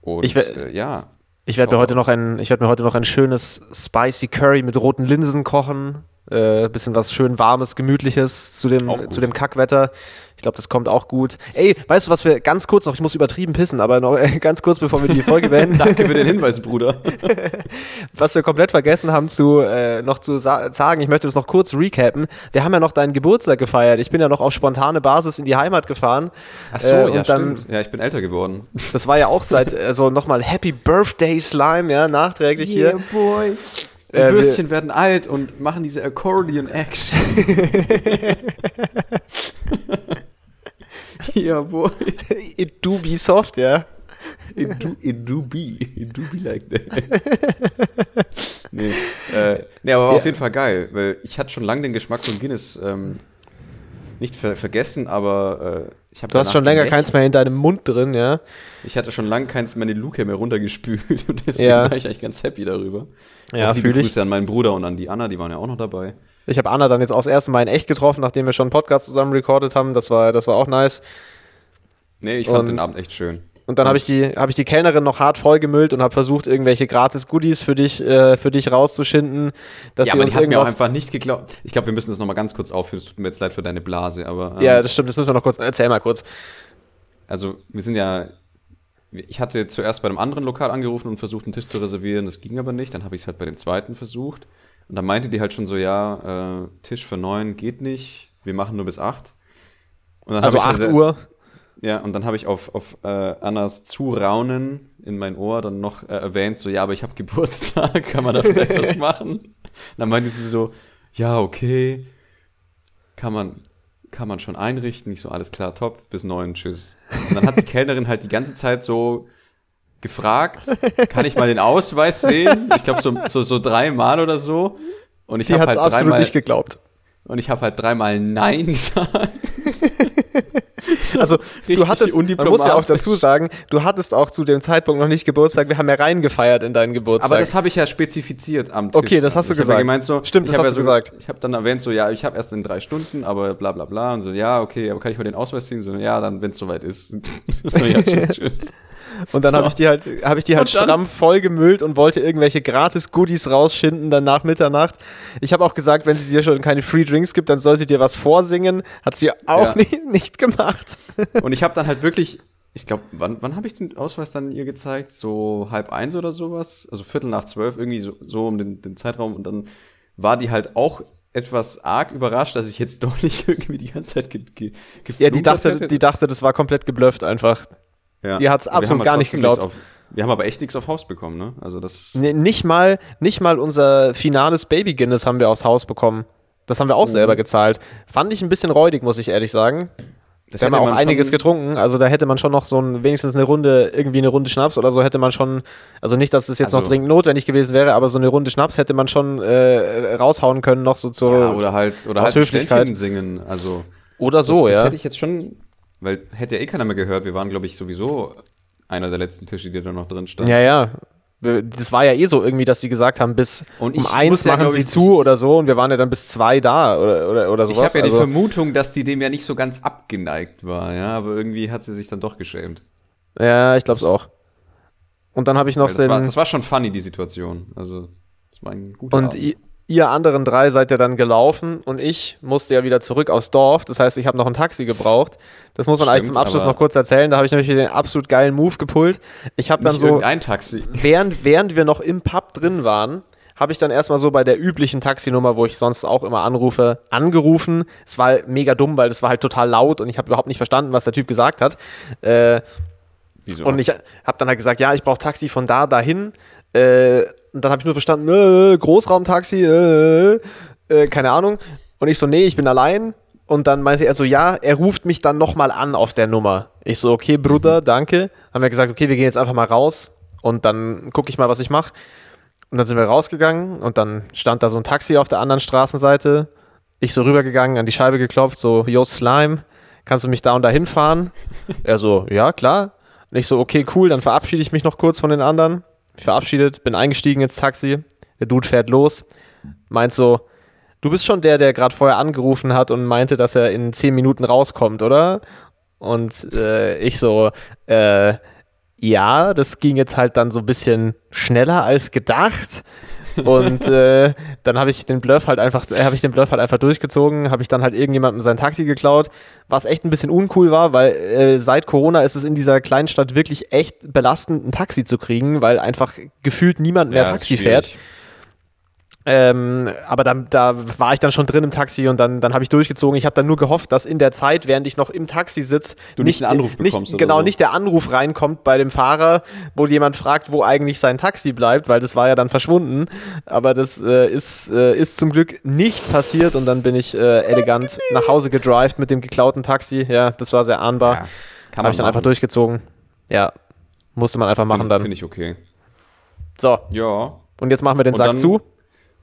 Und Ich äh, ja. Ich werde mir heute mal. noch ein, ich werde mir heute noch ein schönes Spicy Curry mit roten Linsen kochen. Äh, bisschen was schön warmes, gemütliches zu dem, zu dem Kackwetter. Ich glaube, das kommt auch gut. Ey, weißt du, was wir ganz kurz noch, ich muss übertrieben pissen, aber noch äh, ganz kurz, bevor wir die Folge (laughs) beenden, Danke für den Hinweis, Bruder. (laughs) was wir komplett vergessen haben zu äh, noch zu sa sagen, ich möchte das noch kurz recappen. Wir haben ja noch deinen Geburtstag gefeiert. Ich bin ja noch auf spontane Basis in die Heimat gefahren. Ach so, Äh, ja, dann- stimmt. Ja, ich bin älter geworden. Das war ja auch seit, also nochmal Happy Birthday Slime, ja, nachträglich hier. boy. Die Äh, Würstchen werden alt und machen diese Accordion-Action. (laughs) ja, boy. It do be soft, ja. It do, it do be. It do be like that. (laughs) nee, äh, nee, aber war Ja. auf jeden Fall geil, weil ich hatte schon lange den Geschmack von Guinness ähm, nicht ver vergessen, aber äh, Du hast schon länger keins mehr in deinem Mund drin, ja. Ich hatte schon lange keins mehr in die Luke mehr runtergespült (laughs) und deswegen Ja. war ich eigentlich ganz happy darüber. Ja, Auch liebe fühl ich. Grüße an meinen Bruder und an die Anna, die waren ja auch noch dabei. Ich habe Anna dann jetzt auch das erste Mal in echt getroffen, nachdem wir schon einen Podcast zusammen recorded haben. Das war, das war auch nice. Nee, ich fand Und- den Abend echt schön. Und dann habe ich, die, hab ich die Kellnerin noch hart vollgemüllt und habe versucht, irgendwelche gratis Goodies für dich, äh, für dich rauszuschinden, dass ja, sie aber uns die hat mir auch einfach nicht geglaubt. Ich glaube, wir müssen das nochmal ganz kurz aufführen. Es tut mir jetzt leid für deine Blase, aber. ähm, Ja, das stimmt, das müssen wir noch kurz. Erzähl mal kurz. Also, wir sind ja. Ich hatte zuerst bei einem anderen Lokal angerufen und versucht, einen Tisch zu reservieren. Das ging aber nicht. Dann habe ich es halt bei dem zweiten versucht. Und dann meinte die halt schon so: Ja, äh, Tisch für neun geht nicht. Wir machen nur bis acht. also 8 halt, Uhr. Ja, und dann habe ich auf, auf äh, Annas Zuraunen in mein Ohr dann noch äh, erwähnt, so, ja, aber ich habe (laughs) Geburtstag, kann man da vielleicht was (laughs) machen? Und dann meinte sie so, ja, okay, kann man, kann man schon einrichten. Nicht so, alles klar, top, bis neun, tschüss. Und dann hat die Kellnerin halt die ganze Zeit so gefragt, kann ich mal den Ausweis sehen? Ich glaube, so, so, so dreimal oder so. Und ich habe halt dreimal nicht geglaubt. Und ich habe halt dreimal Nein (laughs) gesagt. (laughs) also du hattest, man muss ja auch dazu sagen, du hattest auch zu dem Zeitpunkt noch nicht Geburtstag. Wir haben ja reingefeiert in deinen Geburtstag. Aber das habe ich ja spezifiziert am Tisch. Okay, das hast du ich gesagt. Ja gemeint, so, Stimmt, das hast ja du so, gesagt. Ich habe dann erwähnt so, ja, ich habe erst in drei Stunden, aber bla bla bla. Und so, ja, okay, aber kann ich mal den Ausweis ziehen? So, ja, dann, wenn es soweit ist. (laughs) so, ja, tschüss, tschüss. (laughs) Und dann so. habe ich die halt, hab ich die halt stramm vollgemüllt und wollte irgendwelche gratis Goodies rausschinden dann nach Mitternacht. Ich habe auch gesagt, wenn sie dir schon keine Free Drinks gibt, dann soll sie dir was vorsingen. Hat sie auch ja. nicht, nicht gemacht. Und ich habe dann halt wirklich, ich glaube, wann, wann habe ich den Ausweis dann ihr gezeigt? So halb eins oder sowas? Also Viertel nach zwölf, irgendwie so, so um den, den Zeitraum. Und dann war die halt auch etwas arg überrascht, dass ich jetzt doch nicht (laughs) irgendwie die ganze Zeit ge ge Ja, die dachte, die dachte, das war komplett geblufft einfach. Ja. Die hat es absolut gar nicht geglaubt. Auf, wir haben aber echt nichts auf Haus bekommen, ne? Also das. Nee, nicht mal, nicht mal unser finales Baby Guinness haben wir aufs Haus bekommen. Das haben wir auch mhm. selber gezahlt. Fand ich ein bisschen räudig, muss ich ehrlich sagen. Das wir haben auch einiges getrunken, also da hätte man schon noch so ein, wenigstens eine Runde, irgendwie eine Runde Schnaps oder so hätte man schon, also nicht, dass es jetzt also, noch dringend notwendig gewesen wäre, aber so eine Runde Schnaps hätte man schon äh, raushauen können, noch so zur ja, oder halt, oder halt Höflichkeit singen, also. Oder so, das, ja. Das hätte ich jetzt schon, weil hätte ja eh keiner mehr gehört. Wir waren, glaube ich, sowieso einer der letzten Tische, die da noch drin standen. Ja, ja. Das war ja eh so irgendwie, dass sie gesagt haben, bis um eins machen ja, sie ich, zu oder so und wir waren ja dann bis zwei da oder, oder, oder sowas. Ich habe ja also, die Vermutung, dass die dem ja nicht so ganz abgeneigt war, ja, aber irgendwie hat sie sich dann doch geschämt. Ja, ich glaube es auch. Und dann habe ich noch das den. War, das war schon funny, die Situation. Also, das war ein guter Und Abend ihr anderen drei seid ja dann gelaufen und ich musste ja wieder zurück aufs Dorf. Das heißt, ich habe noch ein Taxi gebraucht. Das muss man Stimmt, eigentlich zum Abschluss noch kurz erzählen. Da habe ich nämlich den absolut geilen Move gepult. Ich habe dann so ein Taxi. Während während wir noch im Pub drin waren, habe ich dann erstmal so bei der üblichen Taxinummer, wo ich sonst auch immer anrufe, angerufen. Es war mega dumm, weil das war halt total laut und ich habe überhaupt nicht verstanden, was der Typ gesagt hat. Äh, Wieso? Und ich habe dann halt gesagt, ja, ich brauche Taxi von da dahin. Äh, und dann habe ich nur verstanden, äh, Großraumtaxi, äh, äh, keine Ahnung. Und ich so, nee, ich bin allein. Und dann meinte er so, ja, er ruft mich dann nochmal an auf der Nummer. Ich so, okay, Bruder, danke. Haben wir gesagt, okay, wir gehen jetzt einfach mal raus und dann gucke ich mal, was ich mache. Und dann sind wir rausgegangen und dann stand da so ein Taxi auf der anderen Straßenseite. Ich so rübergegangen, an die Scheibe geklopft, so, yo, Slime, kannst du mich da und da hinfahren? er so, ja, klar. Und ich so, okay, cool, dann verabschiede ich mich noch kurz von den anderen verabschiedet, bin eingestiegen ins Taxi. Der Dude fährt los, meint so, du bist schon der, der gerade vorher angerufen hat und meinte, dass er in zehn Minuten rauskommt, oder? Und äh, ich so, äh, ja, das ging jetzt halt dann so ein bisschen schneller als gedacht. Und äh, dann habe ich den Bluff halt einfach, äh, habe ich den Bluff halt einfach durchgezogen, habe ich dann halt irgendjemandem sein Taxi geklaut, was echt ein bisschen uncool war, weil äh, seit Corona ist es in dieser kleinen Stadt wirklich echt belastend, ein Taxi zu kriegen, weil einfach gefühlt niemand mehr ja, Taxi fährt. Ähm, aber da, da war ich dann schon drin im Taxi und dann, dann habe ich durchgezogen. Ich habe dann nur gehofft, dass in der Zeit, während ich noch im Taxi sitze, du nicht, bekommst. Nicht, genau, so. nicht der Anruf reinkommt bei dem Fahrer, wo jemand fragt, wo eigentlich sein Taxi bleibt, weil das war ja dann verschwunden. Aber das äh, ist, äh, ist zum Glück nicht passiert und dann bin ich äh, elegant nach Hause gedrived mit dem geklauten Taxi. Ja, das war sehr ahnbar. Ja, habe ich dann einfach durchgezogen. Ja, musste man einfach machen dann. Finde ich okay. So. Ja. Und jetzt machen wir den Sack zu.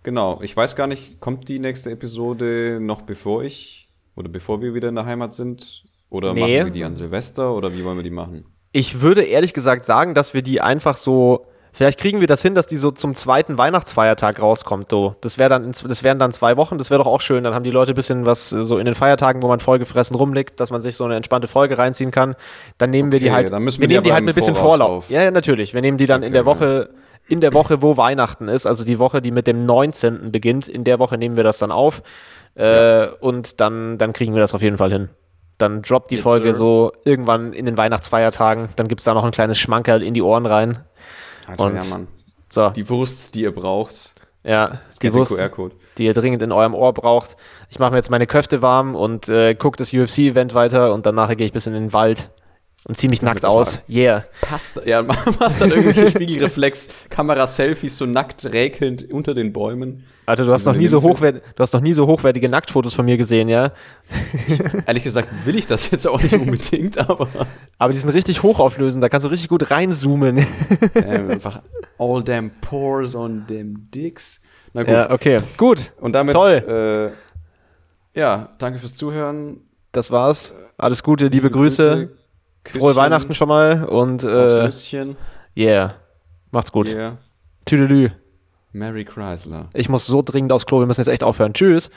Genau, ich weiß gar nicht, kommt die nächste Episode noch bevor ich oder bevor wir wieder in der Heimat sind? Oder nee. machen wir die an Silvester oder wie wollen wir die machen? Ich würde ehrlich gesagt sagen, dass wir die einfach so. Vielleicht kriegen wir das hin, dass die so zum zweiten Weihnachtsfeiertag rauskommt. So. Das, wär dann, das wären dann zwei Wochen, das wäre doch auch schön. Dann haben die Leute ein bisschen was so in den Feiertagen, wo man vollgefressen rumliegt, dass man sich so eine entspannte Folge reinziehen kann. Dann nehmen okay, wir die halt. Dann müssen wir, wir nehmen die halt mit ein bisschen Vorlauf. Auf. Ja, ja, natürlich. Wir nehmen die dann okay, in der Woche. Ja in der Woche, wo Weihnachten ist, also die Woche, die mit dem 19. beginnt, in der Woche nehmen wir das dann auf äh, ja. und dann, dann kriegen wir das auf jeden Fall hin. Dann droppt die yes, Folge sir. so irgendwann in den Weihnachtsfeiertagen, dann gibt es da noch ein kleines Schmankerl in die Ohren rein. Alter, und ja, Mann. So. Die Wurst, die ihr braucht. Ja, Es die gibt Wurst, die ihr dringend in eurem Ohr braucht. Ich mache mir jetzt meine Köfte warm und äh, gucke das UFC-Event weiter und danach gehe ich bis in den Wald und Damit nackt aus. warm. Yeah. Passt, ja, (laughs) machst dann irgendwelche Spiegelreflex, Kamera-Selfies so nackt räkelnd unter den Bäumen. Alter, du hast Also noch nie so hochwert, du hast noch nie so hochwertige Nacktfotos von mir gesehen, ja? Ehrlich gesagt will ich das jetzt auch nicht unbedingt, (laughs) aber Aber die sind richtig hochauflösend, da kannst du richtig gut reinzoomen. ähm, einfach all damn pores on them dicks. Na gut, ja, okay. Gut, und damit, toll. Äh, ja, danke fürs Zuhören. das war's. Alles Gute, liebe, Grüße. Küsschen Frohe Weihnachten schon mal und äh, yeah. Macht's gut. Yeah. Tüdelü. Mary Chrysler. Ich muss so dringend aufs Klo, wir müssen jetzt echt aufhören. Tschüss.